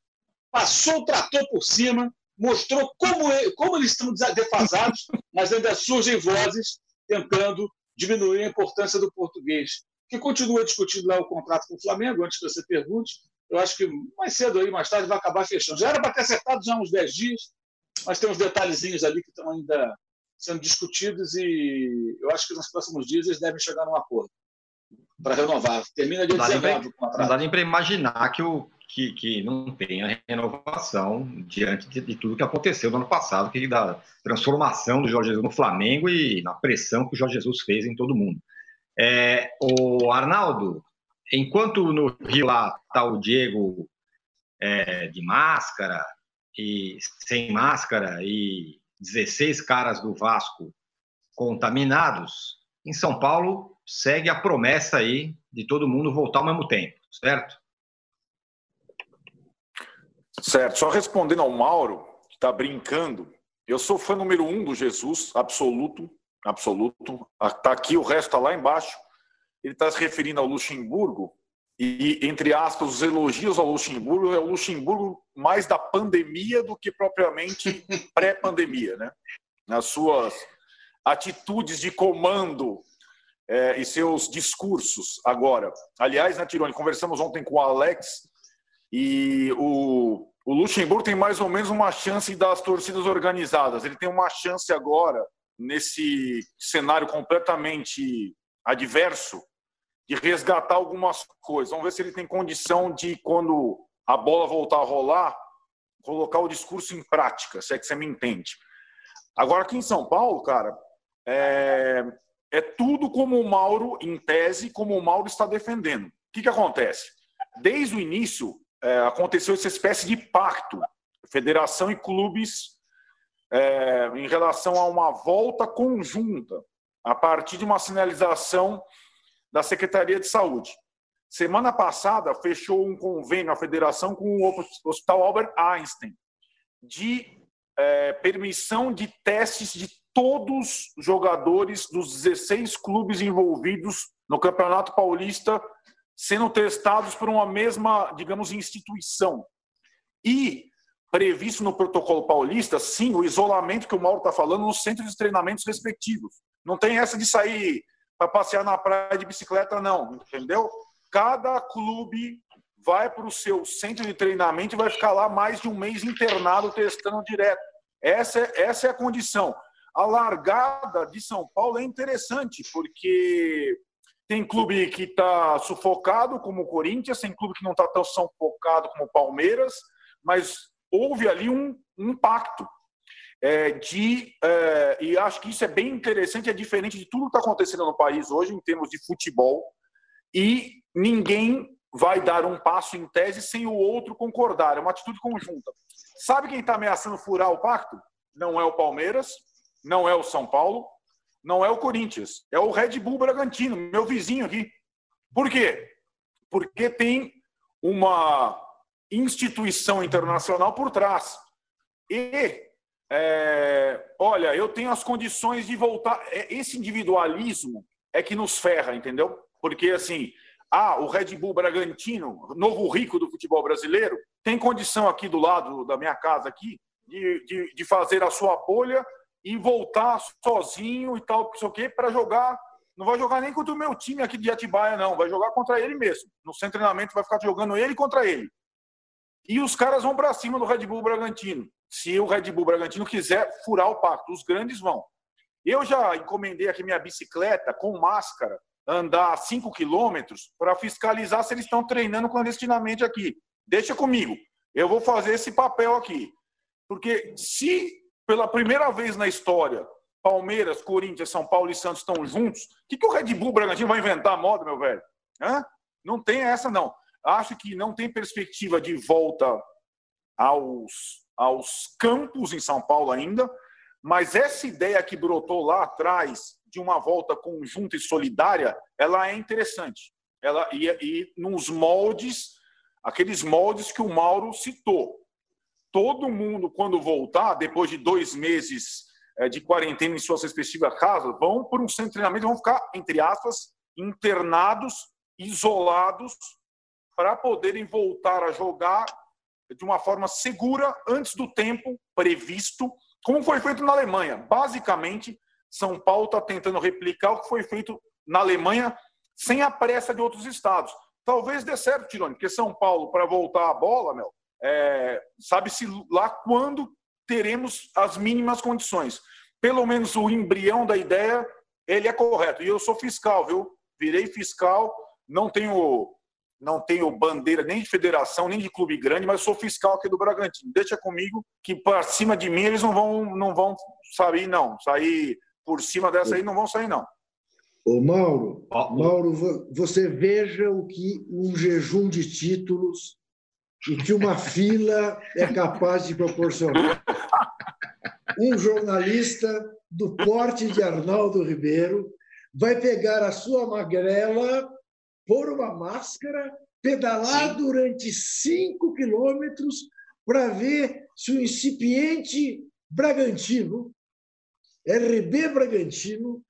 passou o trator por cima, mostrou como, como eles estão defasados, mas ainda surgem vozes tentando diminuir a importância do português que continua discutindo lá o contrato com o Flamengo, antes que você pergunte. Eu acho que mais cedo aí, mais tarde, vai acabar fechando. Já era para ter acertado já uns 10 dias, mas tem uns detalhezinhos ali que estão ainda sendo discutidos e eu acho que nos próximos dias eles devem chegar num acordo para renovar. Termina de 19 o contrato. Não dá nem para imaginar que, o, que, que não tenha renovação diante de, de, tudo que aconteceu no ano passado, que da transformação do Jorge Jesus no Flamengo e na pressão que o Jorge Jesus fez em todo mundo. É, o Arnaldo, enquanto no Rio lá está o Diego é, de máscara e sem máscara e 16 caras do Vasco contaminados, em São Paulo segue a promessa aí de todo mundo voltar ao mesmo tempo, certo? Certo. Só respondendo ao Mauro, que está brincando, eu sou fã número um do Jesus, absoluto absoluto. Está aqui, o resto está lá embaixo. Ele está se referindo ao Luxemburgo. E, entre aspas, os elogios ao Luxemburgo, é o Luxemburgo mais da pandemia do que propriamente <laughs> pré-pandemia, né? Nas suas atitudes de comando é, e seus discursos agora. Aliás, né, Tirone, conversamos ontem com o Alex e o, o Luxemburgo tem mais ou menos uma chance das torcidas organizadas. Ele tem uma chance agora, nesse cenário completamente adverso, de resgatar algumas coisas. Vamos ver se ele tem condição de, quando a bola voltar a rolar, colocar o discurso em prática, se é que você me entende. Agora, aqui em São Paulo, cara, é, é tudo como o Mauro, em tese, como o Mauro está defendendo. O que, que acontece? Desde o início, é, aconteceu essa espécie de pacto, federação e clubes, é, em relação a uma volta conjunta, a partir de uma sinalização da Secretaria de Saúde. Semana passada, fechou um convênio a federação com o Hospital Albert Einstein de é, permissão de testes de todos os jogadores dos 16 clubes envolvidos no Campeonato Paulista sendo testados por uma mesma, digamos, instituição. E previsto no protocolo paulista, sim, o isolamento que o Mauro está falando nos centros de treinamentos respectivos. Não tem essa de sair para passear na praia de bicicleta, não, entendeu? Cada clube vai para o seu centro de treinamento e vai ficar lá mais de um mês internado testando direto. Essa é, essa é a condição. A largada de São Paulo é interessante, porque tem clube que está sufocado, como o Corinthians, tem clube que não está tão sufocado como o Palmeiras, mas houve ali um, um pacto é, de. É, e acho que isso é bem interessante, é diferente de tudo que está acontecendo no país hoje, em termos de futebol, e ninguém vai dar um passo em tese sem o outro concordar. É uma atitude conjunta. Sabe quem está ameaçando furar o pacto? Não é o Palmeiras, não é o São Paulo, não é o Corinthians, é o Red Bull Bragantino, meu vizinho aqui. Por quê? Porque tem uma instituição internacional por trás. E é, olha, eu tenho as condições de voltar. É, esse individualismo é que nos ferra, entendeu? Porque assim, ah, o Red Bull Bragantino, novo rico do futebol brasileiro, tem condição aqui do lado da minha casa aqui de, de, de fazer a sua bolha e voltar sozinho e tal, não sei o para jogar. Não vai jogar nem contra o meu time aqui de Atibaia, não. Vai jogar contra ele mesmo. No seu treinamento vai ficar jogando ele contra ele. E os caras vão para cima do Red Bull Bragantino se o Red Bull Bragantino quiser furar o pacto. Os grandes vão. Eu já encomendei aqui minha bicicleta com máscara, andar 5 quilômetros para fiscalizar se eles estão treinando clandestinamente aqui. Deixa comigo. Eu vou fazer esse papel aqui. Porque se pela primeira vez na história Palmeiras, Corinthians, São Paulo e Santos estão juntos, o que, que o Red Bull Bragantino vai inventar moda, meu velho? Hã? Não tem essa, não. Acho que não tem perspectiva de volta aos aos campos em São Paulo ainda, mas essa ideia que brotou lá atrás de uma volta conjunta e solidária, ela é interessante. Ela e, e nos moldes, aqueles moldes que o Mauro citou. Todo mundo, quando voltar, depois de dois meses é, de quarentena em suas respectivas casas, vão por um centro de treinamento, vão ficar, entre aspas, internados, isolados, para poderem voltar a jogar de uma forma segura antes do tempo previsto, como foi feito na Alemanha. Basicamente, São Paulo está tentando replicar o que foi feito na Alemanha sem a pressa de outros estados. Talvez dê certo, Tirone, porque São Paulo, para voltar a bola, meu, é, sabe-se lá quando teremos as mínimas condições. Pelo menos o embrião da ideia, ele é correto. E eu sou fiscal, viu? Virei fiscal, não tenho não tenho bandeira nem de federação, nem de clube grande, mas sou fiscal aqui do Bragantino. Deixa comigo que para cima de mim eles não vão, não vão sair, não. Sair por cima dessa aí não vão sair, não. Ô Mauro, Mauro, você veja o que um jejum de títulos e que uma <laughs> fila é capaz de proporcionar. Um jornalista do porte de Arnaldo Ribeiro vai pegar a sua magrela pôr uma máscara, pedalar Sim. durante cinco quilômetros para ver se o incipiente Bragantino, RB Bragantino,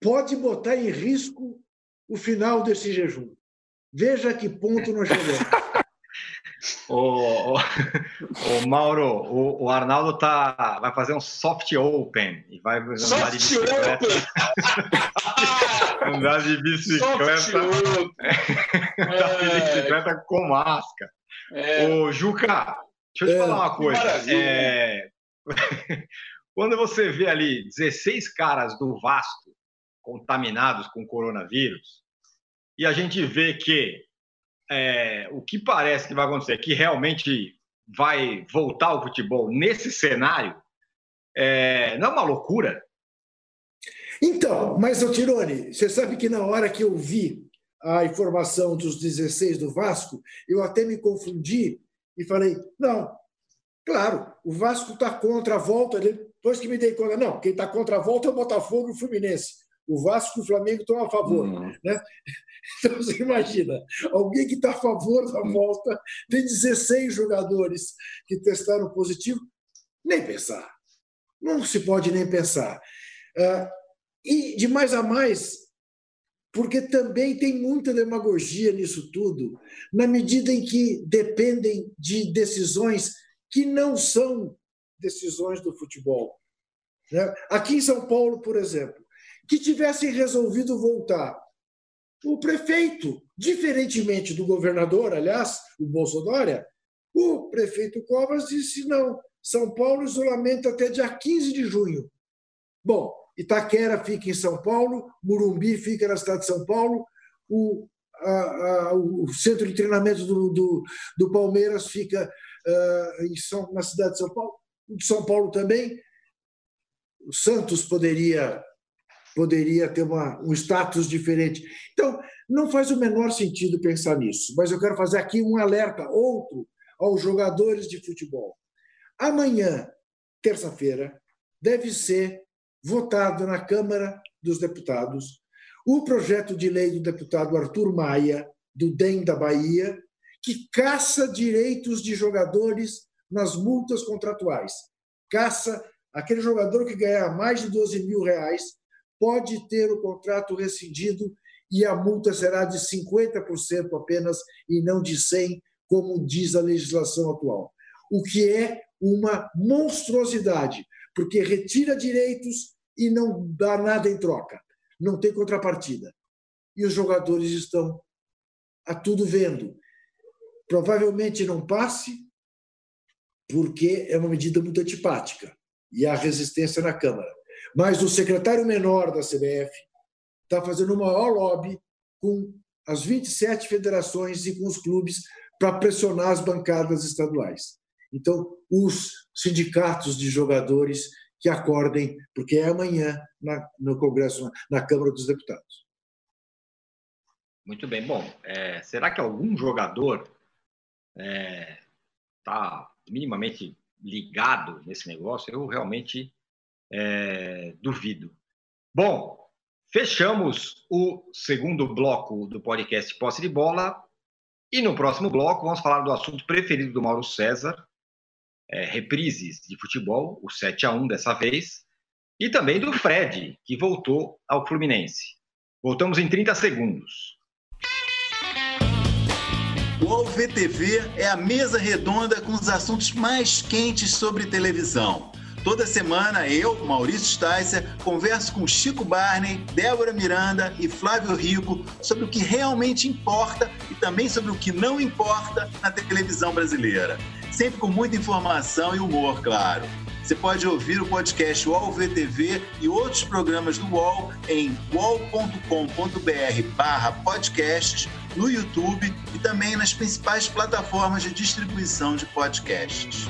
pode botar em risco o final desse jejum. Veja que ponto nós chegamos. o, o, o, Mauro, o, o, Arnaldo tá, vai fazer um soft open e vai andar de bicicleta. <laughs> andar de bicicleta. <laughs> andar de bicicleta com máscara. É. Ô, Juca, deixa eu te é. falar uma coisa. É... <laughs> Quando você vê ali 16 caras do Vasco contaminados com coronavírus, e a gente vê que é, o que parece que vai acontecer, que realmente vai voltar ao futebol nesse cenário, é, não é uma loucura? Então, mas, o Tirone, você sabe que na hora que eu vi a informação dos 16 do Vasco, eu até me confundi e falei: não, claro, o Vasco está contra a volta. Depois que me dei conta, não, quem está contra a volta é o Botafogo e o Fluminense. O Vasco e o Flamengo estão a favor. Uhum. Né? <laughs> Então, você imagina, alguém que está a favor da volta, tem 16 jogadores que testaram positivo, nem pensar. Não se pode nem pensar. Ah, e de mais a mais, porque também tem muita demagogia nisso tudo, na medida em que dependem de decisões que não são decisões do futebol. Né? Aqui em São Paulo, por exemplo, que tivessem resolvido voltar o prefeito, diferentemente do governador, aliás, o Bolsonaro, o prefeito Covas disse: não, São Paulo isolamento até dia 15 de junho. Bom, Itaquera fica em São Paulo, Murumbi fica na cidade de São Paulo, o, a, a, o centro de treinamento do, do, do Palmeiras fica uh, em São, na cidade de São Paulo, o de São Paulo também. O Santos poderia poderia ter uma, um status diferente. Então, não faz o menor sentido pensar nisso, mas eu quero fazer aqui um alerta, outro, aos jogadores de futebol. Amanhã, terça-feira, deve ser votado na Câmara dos Deputados o projeto de lei do deputado Arthur Maia, do DEM da Bahia, que caça direitos de jogadores nas multas contratuais. Caça aquele jogador que ganhar mais de 12 mil reais pode ter o contrato rescindido e a multa será de 50% apenas e não de 100%, como diz a legislação atual. O que é uma monstruosidade, porque retira direitos e não dá nada em troca, não tem contrapartida. E os jogadores estão a tudo vendo. Provavelmente não passe, porque é uma medida muito antipática e há resistência na Câmara. Mas o secretário menor da CBF está fazendo o maior lobby com as 27 federações e com os clubes para pressionar as bancadas estaduais. Então, os sindicatos de jogadores que acordem, porque é amanhã na, no Congresso, na Câmara dos Deputados. Muito bem. Bom, é, será que algum jogador está é, tá minimamente ligado nesse negócio? Eu realmente é, duvido. Bom, fechamos o segundo bloco do podcast Posse de Bola. E no próximo bloco vamos falar do assunto preferido do Mauro César, é, reprises de futebol, o 7 a 1 dessa vez, e também do Fred, que voltou ao Fluminense. Voltamos em 30 segundos. O AlvTV é a mesa redonda com os assuntos mais quentes sobre televisão. Toda semana eu, Maurício Sticer, converso com Chico Barney, Débora Miranda e Flávio Rico sobre o que realmente importa e também sobre o que não importa na televisão brasileira. Sempre com muita informação e humor, claro. Você pode ouvir o podcast UOL VTV e outros programas do UOL em uol.com.br barra podcasts, no YouTube e também nas principais plataformas de distribuição de podcasts.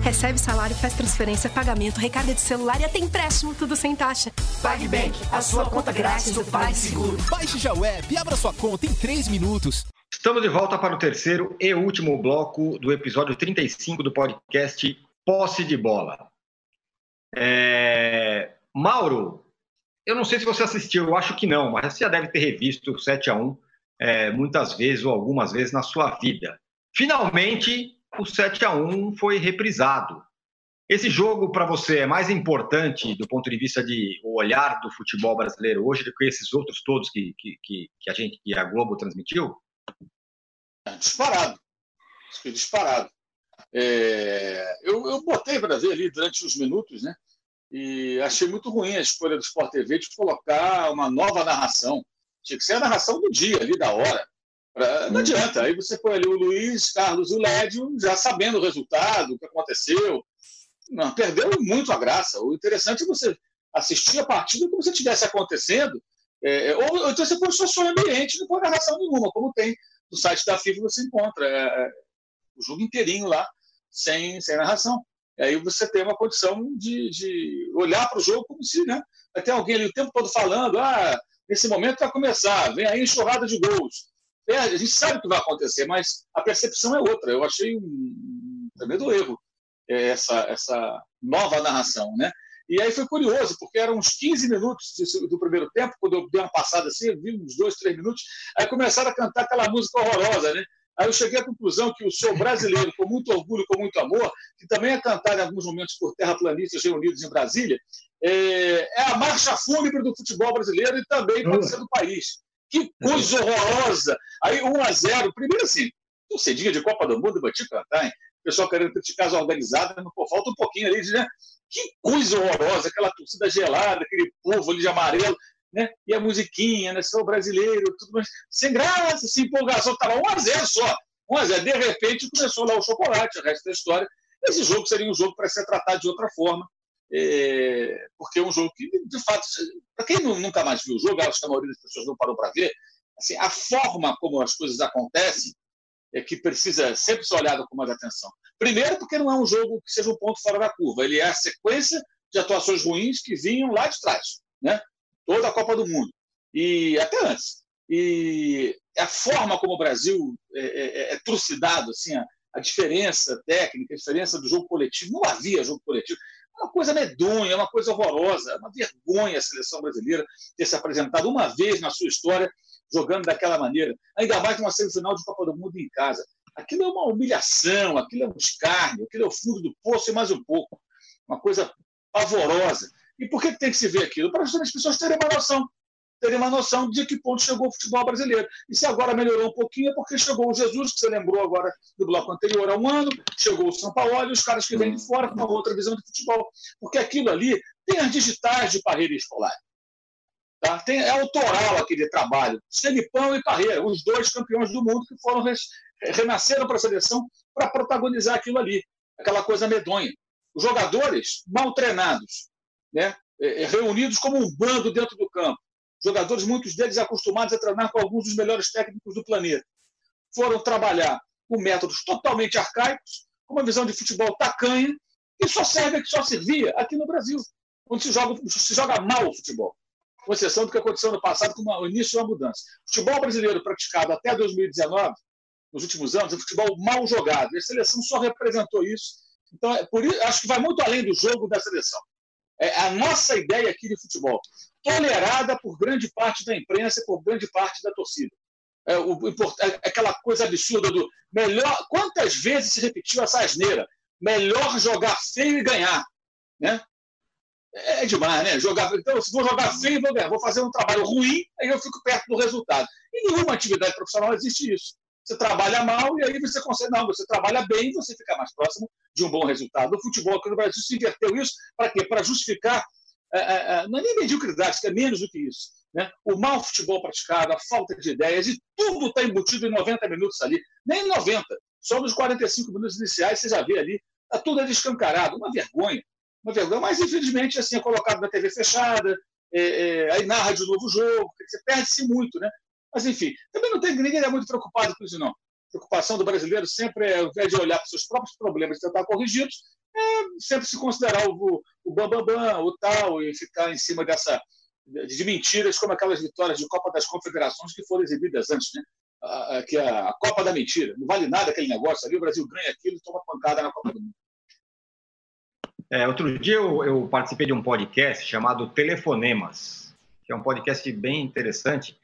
Recebe salário, faz transferência, pagamento, recarga de celular e até empréstimo, tudo sem taxa. PagBank, a sua conta grátis do PagSeguro. Baixe já o app e abra sua conta em 3 minutos. Estamos de volta para o terceiro e último bloco do episódio 35 do podcast Posse de Bola. É... Mauro, eu não sei se você assistiu, eu acho que não, mas você já deve ter revisto o 7 a 1 é, muitas vezes ou algumas vezes na sua vida. Finalmente, o 7 a 1 foi reprisado. Esse jogo, para você, é mais importante do ponto de vista de olhar do futebol brasileiro hoje do que esses outros todos que, que, que a gente que a Globo transmitiu? É, disparado. Disparado. É, eu, eu botei para ver ali durante os minutos, né? E achei muito ruim a escolha do Sport TV de colocar uma nova narração. Tinha que ser a narração do dia, ali da hora. Pra, não adianta. Aí você põe ali o Luiz Carlos e o Lédio já sabendo o resultado, o que aconteceu. Não, perdeu muito a graça. O interessante é você assistir a partida como se estivesse acontecendo. É, ou, ou, então você põe só som ambiente, não põe narração nenhuma, como tem no site da FIFA você encontra é, é, o jogo inteirinho lá, sem, sem narração. E aí você tem uma condição de, de olhar para o jogo como se né, ter alguém ali o tempo todo falando: ah, nesse momento vai começar, vem aí enxurrada de gols. É, a gente sabe o que vai acontecer, mas a percepção é outra. Eu achei um tremendo erro é, essa, essa nova narração. Né? E aí foi curioso, porque eram uns 15 minutos do primeiro tempo, quando eu dei uma passada assim, eu vi uns dois, três minutos, aí começaram a cantar aquela música horrorosa, né? Aí eu cheguei à conclusão que o show brasileiro, com muito orgulho, com muito amor, que também é cantado em alguns momentos por terraplanistas reunidos em Brasília, é, é a marcha fúnebre do futebol brasileiro e também pode ser do país. Que coisa horrorosa! Aí 1 a 0 primeiro assim, torcedinha de Copa do Mundo, vou te cantar, hein? Pessoal querendo criticar as organizadas, mas pô, falta um pouquinho ali, né? Que coisa horrorosa, aquela torcida gelada, aquele povo ali de amarelo, né? E a musiquinha, né? Sou brasileiro, tudo mais. Sem graça, sem empolgação, estava 1 a 0 só. 1 a 0 De repente começou lá o chocolate, o resto da história. Esse jogo seria um jogo para ser tratado de outra forma, é... porque é um jogo que, de fato, para quem nunca mais viu o jogo, acho que a maioria das pessoas não parou para ver, assim, a forma como as coisas acontecem é que precisa sempre ser olhado com mais atenção. Primeiro, porque não é um jogo que seja um ponto fora da curva, ele é a sequência de atuações ruins que vinham lá de trás, né? toda a Copa do Mundo, e até antes. E a forma como o Brasil é, é, é, é trucidado, assim, a, a diferença técnica, a diferença do jogo coletivo, não havia jogo coletivo, é uma coisa medonha, é uma coisa horrorosa, uma vergonha a seleção brasileira ter se apresentado uma vez na sua história jogando daquela maneira, ainda mais numa semifinal de Copa do Mundo em casa. Aquilo é uma humilhação, aquilo é um escárnio, aquilo é o fundo do poço e mais um pouco. Uma coisa pavorosa. E por que tem que se ver aquilo? Para as pessoas terem uma noção, terem uma noção de que ponto chegou o futebol brasileiro. E se agora melhorou um pouquinho é porque chegou o Jesus, que você lembrou agora do bloco anterior há um ano, chegou o São Paulo e os caras que vêm de fora com uma outra visão de futebol. Porque aquilo ali tem as digitais de Parreira Escolar. Tá? Tem, é autoral aquele trabalho. Celipão e Carreira, os dois campeões do mundo que foram renasceram para a seleção para protagonizar aquilo ali, aquela coisa medonha. Os jogadores mal treinados, né? É, é, reunidos como um bando dentro do campo. Jogadores, muitos deles acostumados a treinar com alguns dos melhores técnicos do planeta. Foram trabalhar com métodos totalmente arcaicos, com uma visão de futebol tacanha, que só serve, que só servia aqui no Brasil, onde se joga, se joga mal o futebol com exceção do que aconteceu no passado, com o início uma mudança. O futebol brasileiro praticado até 2019, nos últimos anos, é futebol mal jogado. E a seleção só representou isso. Então, é por isso, acho que vai muito além do jogo da seleção. É a nossa ideia aqui de futebol, tolerada por grande parte da imprensa e por grande parte da torcida. É, o, é aquela coisa absurda do melhor. Quantas vezes se repetiu essa asneira? Melhor jogar feio e ganhar. Né? É demais, né? Jogar, então, se vou jogar feio, vou ganhar. Vou fazer um trabalho ruim, aí eu fico perto do resultado. Em nenhuma atividade profissional existe isso. Você trabalha mal e aí você consegue. Não, você trabalha bem e você fica mais próximo de um bom resultado. No futebol aqui no Brasil se inverteu isso para quê? Para justificar. É, é, é, não é nem mediocridade, que é menos do que isso. Né? O mau futebol praticado, a falta de ideias, e tudo está embutido em 90 minutos ali. Nem 90, só nos 45 minutos iniciais você já vê ali. Está tudo ali escancarado, uma vergonha uma vergonha, mas infelizmente assim, é colocado na TV fechada, é, é, aí narra de novo o jogo, você perde-se muito, né? Mas enfim, também não tem ninguém é muito preocupado com isso, não. A preocupação do brasileiro sempre é, ao invés de olhar para os seus próprios problemas e tentar corrigi-los, é sempre se considerar o, o bambambam, bam, bam, o tal, e ficar em cima dessa de mentiras, como aquelas vitórias de Copa das Confederações que foram exibidas antes, né? que é a Copa da Mentira. Não vale nada aquele negócio ali, o Brasil ganha aquilo e toma pancada na Copa do Mundo. É, outro dia eu, eu, participei de um podcast chamado Telefonemas, que é um podcast bem interessante.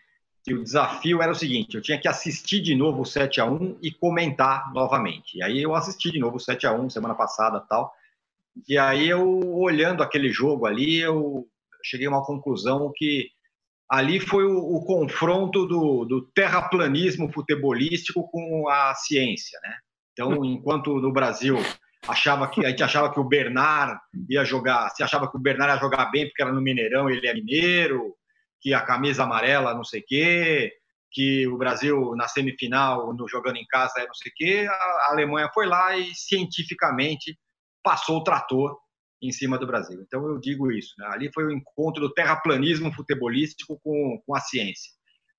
E o desafio era o seguinte: eu tinha que assistir de novo o 7 a 1 e comentar novamente. E aí eu assisti de novo o 7 a 1 semana passada tal. E aí eu, olhando aquele jogo ali, eu cheguei a uma conclusão que ali foi o, o confronto do, do, terraplanismo futebolístico com a ciência, né? Então, <laughs> enquanto no Brasil achava que a gente achava que o Bernard ia jogar, se achava que o Bernard ia jogar bem porque era no Mineirão, ele é mineiro, que a camisa amarela não sei quê, que o Brasil na semifinal, no jogando em casa, é não sei quê, a Alemanha foi lá e cientificamente passou o trator em cima do Brasil. Então eu digo isso, né? ali foi o encontro do terraplanismo futebolístico com, com a ciência.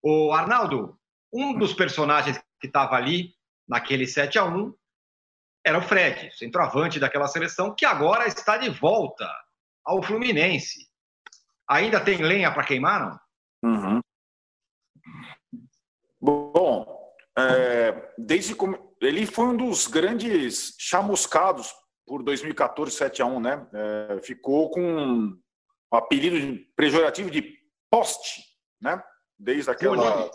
O Arnaldo, um dos personagens que estava ali naquele 7 a 1 era o Fred, centroavante daquela seleção, que agora está de volta ao Fluminense. Ainda tem lenha para queimar, não? Uhum. Bom, é, desde como ele foi um dos grandes chamuscados por 2014 7 a 1, né? É, ficou com um apelido pejorativo de poste, né? Desde aquela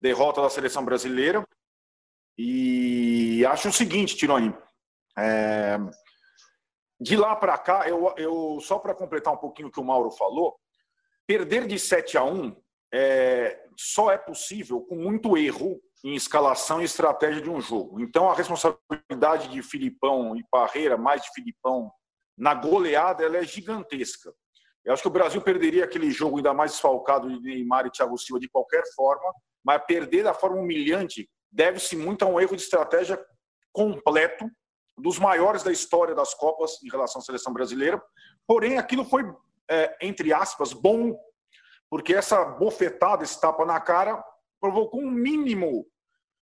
derrota da seleção brasileira. E acho o seguinte, Tironi, é, de lá para cá, eu, eu só para completar um pouquinho o que o Mauro falou, perder de 7 a 1 é, só é possível com muito erro em escalação e estratégia de um jogo. Então, a responsabilidade de Filipão e Parreira, mais de Filipão, na goleada, ela é gigantesca. Eu acho que o Brasil perderia aquele jogo ainda mais desfalcado de Neymar e Thiago Silva de qualquer forma, mas perder da forma humilhante deve-se muito a um erro de estratégia completo dos maiores da história das Copas em relação à seleção brasileira. Porém, aquilo foi, é, entre aspas, bom porque essa bofetada, esse tapa na cara, provocou um mínimo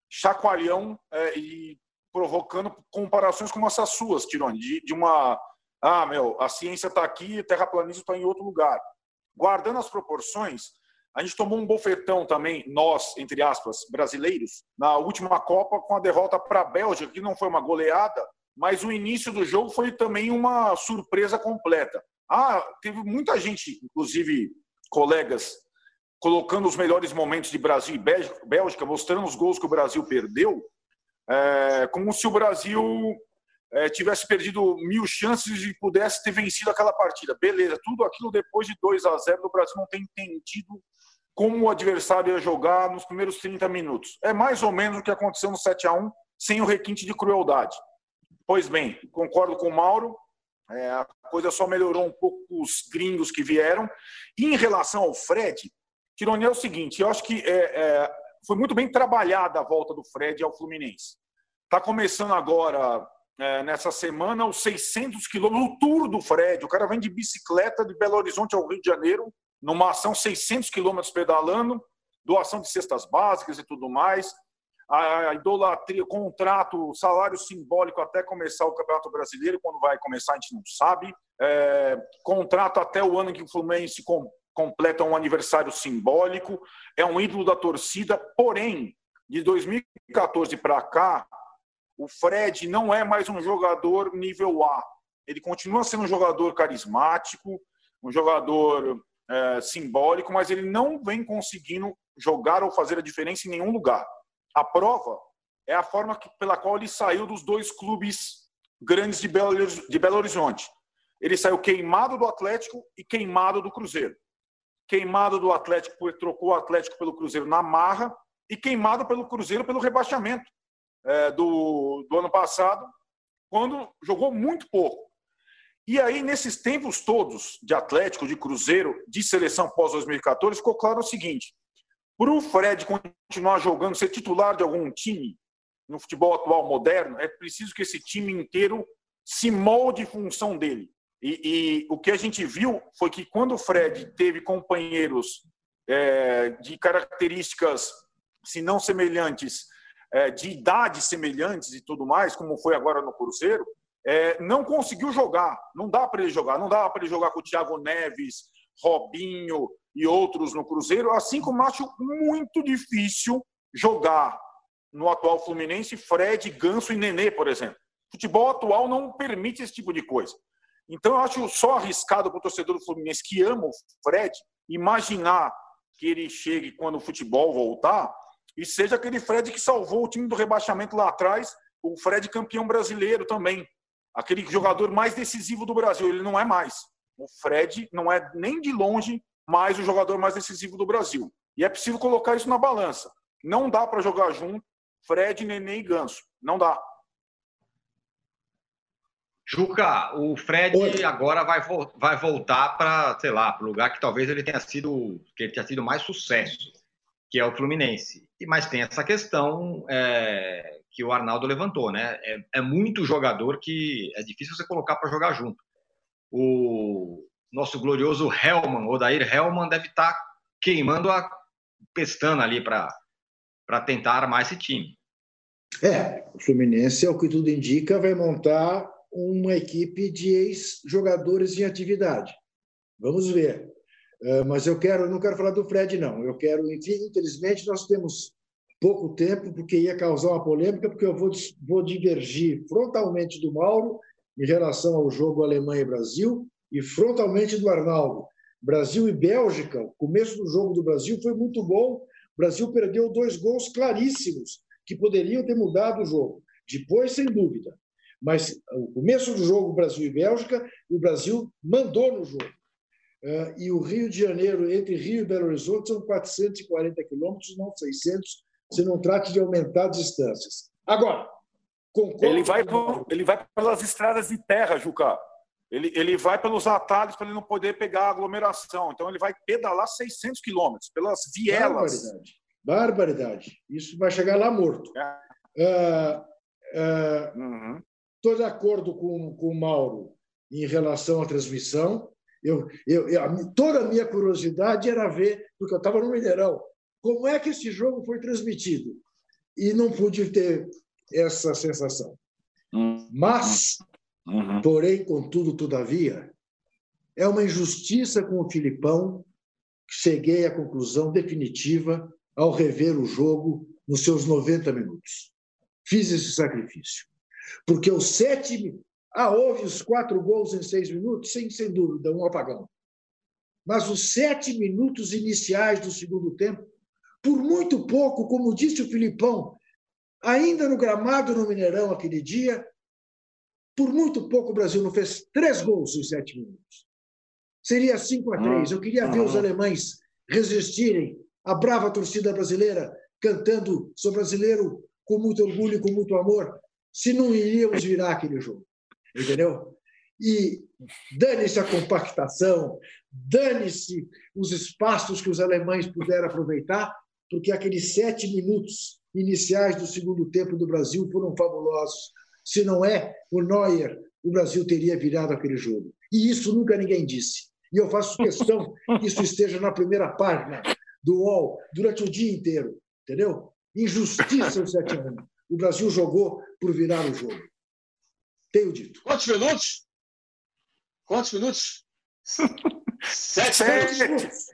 chacoalhão é, e provocando comparações como essas suas, Tirone, de, de uma. Ah, meu, a ciência está aqui terraplanismo está em outro lugar. Guardando as proporções, a gente tomou um bofetão também, nós, entre aspas, brasileiros, na última Copa com a derrota para a Bélgica, que não foi uma goleada, mas o início do jogo foi também uma surpresa completa. Ah, teve muita gente, inclusive colegas colocando os melhores momentos de Brasil e Bélgica, mostrando os gols que o Brasil perdeu, é, como se o Brasil é, tivesse perdido mil chances e pudesse ter vencido aquela partida. Beleza, tudo aquilo depois de 2 a 0 o Brasil não tem entendido como o adversário ia jogar nos primeiros 30 minutos. É mais ou menos o que aconteceu no 7 a 1 sem o requinte de crueldade. Pois bem, concordo com o Mauro, é, a coisa só melhorou um pouco os gringos que vieram. E em relação ao Fred, Tironi é o seguinte: eu acho que é, é, foi muito bem trabalhada a volta do Fred ao Fluminense. Está começando agora, é, nessa semana, os 600 quilômetros, o tour do Fred. O cara vem de bicicleta de Belo Horizonte ao Rio de Janeiro, numa ação 600 quilômetros pedalando, doação de cestas básicas e tudo mais a idolatria, contrato, salário simbólico até começar o Campeonato Brasileiro, quando vai começar a gente não sabe. É, contrato até o ano em que o Fluminense com, completa um aniversário simbólico, é um ídolo da torcida, porém, de 2014 para cá, o Fred não é mais um jogador nível A. Ele continua sendo um jogador carismático, um jogador é, simbólico, mas ele não vem conseguindo jogar ou fazer a diferença em nenhum lugar. A prova é a forma que, pela qual ele saiu dos dois clubes grandes de Belo, de Belo Horizonte. Ele saiu queimado do Atlético e queimado do Cruzeiro. Queimado do Atlético, porque trocou o Atlético pelo Cruzeiro na marra, e queimado pelo Cruzeiro pelo rebaixamento é, do, do ano passado, quando jogou muito pouco. E aí, nesses tempos todos de Atlético, de Cruzeiro, de seleção pós-2014, ficou claro o seguinte: para o Fred continuar jogando, ser titular de algum time no futebol atual moderno, é preciso que esse time inteiro se molde em função dele. E, e o que a gente viu foi que quando o Fred teve companheiros é, de características, se não semelhantes, é, de idades semelhantes e tudo mais, como foi agora no Cruzeiro, é, não conseguiu jogar. Não dá para ele jogar. Não dá para ele jogar com o Thiago Neves, Robinho, e outros no Cruzeiro, assim como acho muito difícil jogar no atual Fluminense Fred, Ganso e Nenê, por exemplo. O futebol atual não permite esse tipo de coisa. Então, eu acho só arriscado para o torcedor do Fluminense que ama o Fred imaginar que ele chegue quando o futebol voltar e seja aquele Fred que salvou o time do rebaixamento lá atrás, o Fred campeão brasileiro também. Aquele jogador mais decisivo do Brasil. Ele não é mais. O Fred não é nem de longe mais o jogador mais decisivo do Brasil. E é preciso colocar isso na balança. Não dá para jogar junto Fred, Nenê e Ganso. Não dá. Juca, o Fred Oi. agora vai, vai voltar para, sei lá, para o lugar que talvez ele tenha sido, que ele tenha sido mais sucesso, que é o Fluminense. Mas tem essa questão é, que o Arnaldo levantou, né? É, é muito jogador que é difícil você colocar para jogar junto. O nosso glorioso Helman, Odair Helman, deve estar tá queimando a pestana ali para tentar armar esse time. É, o Fluminense, ao que tudo indica, vai montar uma equipe de ex-jogadores em atividade. Vamos ver. Uh, mas eu quero, não quero falar do Fred, não. Eu quero, enfim, infelizmente, nós temos pouco tempo, porque ia causar uma polêmica, porque eu vou, vou divergir frontalmente do Mauro em relação ao jogo Alemanha e Brasil e frontalmente do Arnaldo. Brasil e Bélgica, o começo do jogo do Brasil foi muito bom. O Brasil perdeu dois gols claríssimos que poderiam ter mudado o jogo. Depois, sem dúvida. Mas o começo do jogo Brasil e Bélgica, o Brasil mandou no jogo. Uh, e o Rio de Janeiro, entre Rio e Belo Horizonte, são 440 quilômetros, não 600, se não trate de aumentar as distâncias. Agora, concordo. Ele vai, por, ele vai pelas estradas de terra, Juca. Ele, ele vai pelos atalhos para ele não poder pegar a aglomeração. Então, ele vai pedalar 600 quilômetros pelas vielas. Barbaridade. Barbaridade. Isso vai chegar lá morto. É. Uh, uh, uhum. Estou de acordo com, com o Mauro em relação à transmissão. Eu, eu, eu, toda a minha curiosidade era ver, porque eu estava no Mineirão, como é que esse jogo foi transmitido. E não pude ter essa sensação. Uhum. Mas, uhum. porém, contudo, todavia, é uma injustiça com o Filipão que cheguei à conclusão definitiva ao rever o jogo nos seus 90 minutos. Fiz esse sacrifício. Porque os sete. Ah, houve os quatro gols em seis minutos? Sem, sem dúvida, um apagão. Mas os sete minutos iniciais do segundo tempo, por muito pouco, como disse o Filipão, ainda no gramado no Mineirão aquele dia, por muito pouco o Brasil não fez três gols em sete minutos. Seria 5 a 3. Eu queria ver os alemães resistirem à brava torcida brasileira cantando Sou brasileiro com muito orgulho e com muito amor se não iríamos virar aquele jogo. Entendeu? E dane-se a compactação, dane-se os espaços que os alemães puderam aproveitar, porque aqueles sete minutos iniciais do segundo tempo do Brasil foram fabulosos. Se não é o Neuer, o Brasil teria virado aquele jogo. E isso nunca ninguém disse. E eu faço questão <laughs> que isso esteja na primeira página do UOL durante o dia inteiro. Entendeu? Injustiça o 7 a 1 o Brasil jogou por virar o jogo. Tenho dito. Quantos minutos? Quantos minutos? <laughs> Sete, Sete minutos.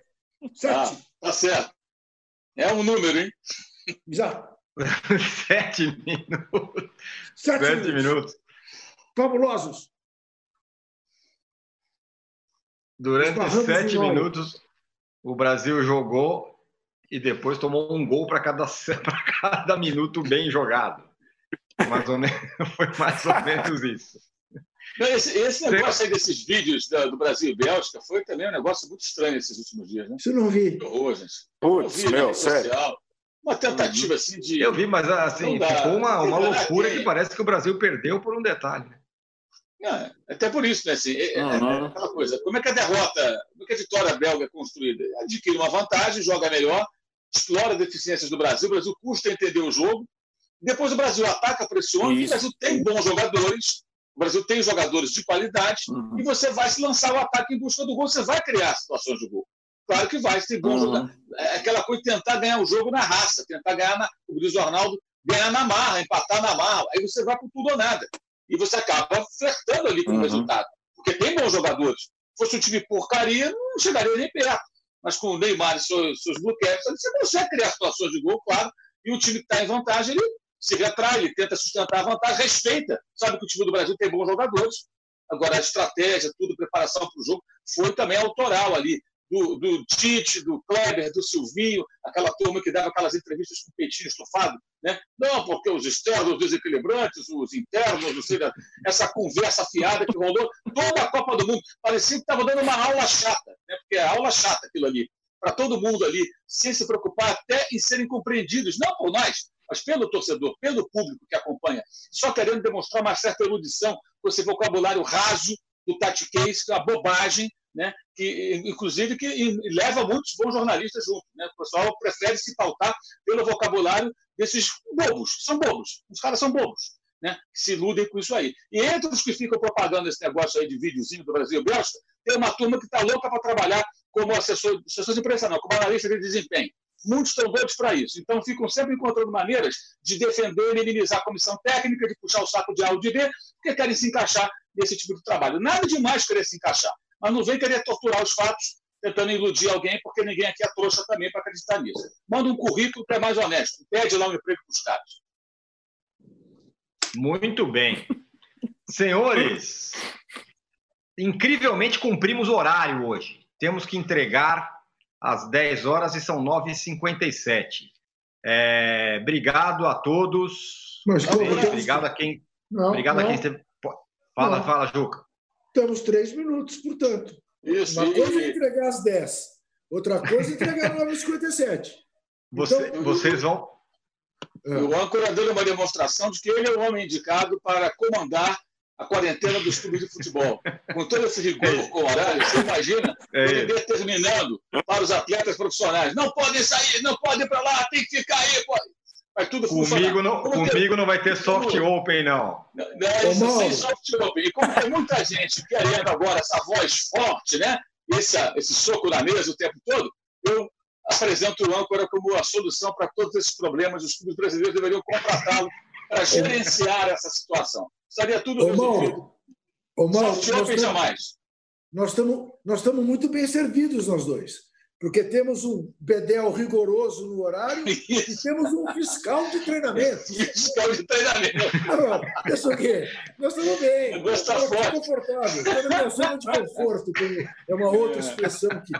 Sete. Ah, tá certo. É um número, hein? Exato. <laughs> Sete minutos. Sete, Sete minutos. minutos. Fabulosos. Durante sete minutos, o Brasil jogou e depois tomou um gol para cada, <laughs> cada minuto bem jogado. Mais ou menos, <laughs> foi mais ou menos isso. Esse, esse negócio aí desses vídeos do, do Brasil e Bélgica foi também um negócio muito estranho esses últimos dias, né? Você não vi. Horror, gente. Putz, meu, sério. Social, uma tentativa assim de. Eu vi, mas assim, ficou uma, uma loucura que parece que o Brasil perdeu por um detalhe. Não, até por isso, né? Assim, é, uhum. é, aquela coisa. Como é que a derrota, como é que a vitória belga é construída? Adquire uma vantagem, joga melhor, explora deficiências do Brasil, o Brasil custa entender o jogo. Depois o Brasil ataca, pressiona, Isso. o Brasil tem bons jogadores, o Brasil tem jogadores de qualidade, uhum. e você vai se lançar o ataque em busca do gol, você vai criar situações de gol. Claro que vai, tem bons uhum. jogadores. É aquela coisa de tentar ganhar o jogo na raça, tentar ganhar, na, como diz o Arnaldo, ganhar na marra, empatar na marra. Aí você vai por tudo ou nada. E você acaba flertando ali com uhum. o resultado. Porque tem bons jogadores. Se fosse um time porcaria, não chegaria nem perto mas com o Neymar e seus, seus caps, você consegue criar situações de gol, claro, e o time que está em vantagem, ele se retrai, ele tenta sustentar a vantagem, respeita, sabe que o time do Brasil tem bons jogadores, agora a estratégia, tudo, preparação para o jogo, foi também autoral ali, do, do Tite, do Kleber, do Silvinho, aquela turma que dava aquelas entrevistas com o peitinho estufado, né? Não, porque os externos desequilibrantes, os internos, ou seja, essa conversa fiada que rolou toda a Copa do Mundo. Parecia que estava dando uma aula chata, né? porque é aula chata aquilo ali, para todo mundo ali, sem se preocupar até em serem compreendidos, não por nós, mas pelo torcedor, pelo público que acompanha, só querendo demonstrar uma certa erudição com esse vocabulário raso do tatiquês, uma bobagem, né? que, inclusive que leva muitos bons jornalistas junto. Né? O pessoal prefere se pautar pelo vocabulário desses bobos. São bobos. Os caras são bobos. Né, que se iludem com isso aí. E entre os que ficam propagando esse negócio aí de videozinho do Brasil Bélgica, tem uma turma que está louca para trabalhar como assessor, assessor de imprensa, não, como analista de desempenho. Muitos estão doidos para isso. Então, ficam sempre encontrando maneiras de defender minimizar a comissão técnica, de puxar o saco de A ou de B, porque querem se encaixar nesse tipo de trabalho. Nada demais querer se encaixar mas não vem querer torturar os fatos tentando iludir alguém, porque ninguém aqui é trouxa também para acreditar nisso. Manda um currículo que é mais honesto, pede lá um emprego para os caras. Muito bem. Senhores, incrivelmente cumprimos o horário hoje. Temos que entregar às 10 horas e são 9h57. É, obrigado a todos. Mas, obrigado a quem. Não, obrigado não. a quem esteve. Fala, não. fala, Juca. Temos três minutos, portanto. Isso, Uma coisa é entregar às 10, outra coisa é entregar às 9h57. Você, então, vocês vão. O âncora deu uma demonstração de que ele é o homem indicado para comandar a quarentena dos clubes de futebol. Com todo esse rigor é. com horário, você imagina é. ele determinando para os atletas profissionais: não podem sair, não podem ir para lá, tem que ficar aí. Pode vai tudo comigo Não, comigo não vai ter soft open, não. Não, não isso sem soft open. E como tem muita gente querendo agora essa voz forte, né? Esse, esse soco na mesa o tempo todo, eu apresento o âncora como a solução para todos esses problemas. Os clubes brasileiros deveriam contratá-lo para gerenciar essa situação. Estaria tudo Ô, resolvido. Ô, Mauro, soft open jamais. Nós estamos nós estamos muito bem servidos, nós dois porque temos um bedel rigoroso no horário Isso. <laughs> e temos um fiscal de treinamento. <laughs> Fiscal de treinamento. Não, isso aqui, nós estamos bem. Estamos confortáveis. Estamos na minha zona de conforto, é uma outra expressão aqui.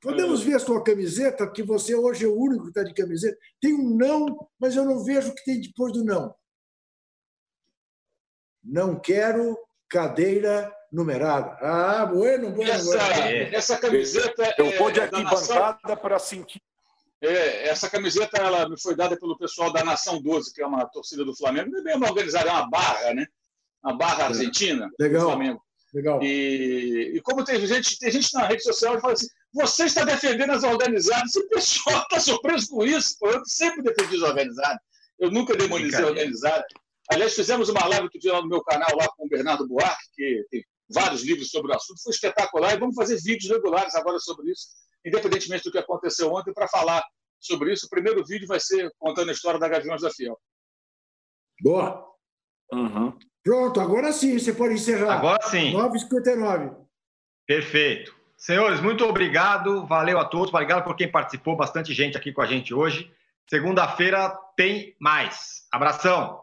Podemos ver a sua camiseta, que você hoje é o único que está de camiseta. Tem um não, mas eu não vejo o que tem depois do não. Não quero cadeira numerada. Ah, bueno, bueno. Essa, bueno. essa camiseta. Eu vou de arquibancada para sentir. É, essa camiseta ela me foi dada pelo pessoal da Nação 12, que é uma torcida do Flamengo. Não é bem organizada, é uma barra, né? Uma barra é. argentina Legal. do Flamengo. Legal. E, e como tem gente, tem gente na rede social que fala assim: você está defendendo as organizadas. E o pessoal está <laughs> surpreso com isso. Eu sempre defendi as organizadas. Eu nunca demonizei a organizada. Aliás, fizemos uma live que lá no meu canal lá com o Bernardo Buarque, que tem vários livros sobre o assunto, foi espetacular e vamos fazer vídeos regulares agora sobre isso, independentemente do que aconteceu ontem, para falar sobre isso. O primeiro vídeo vai ser contando a história da Gaviões da Fiel. Boa. Uhum. Pronto, agora sim, você pode encerrar. Agora sim. 9h59. Perfeito. Senhores, muito obrigado. Valeu a todos. Obrigado por quem participou. Bastante gente aqui com a gente hoje. Segunda-feira tem mais. Abração.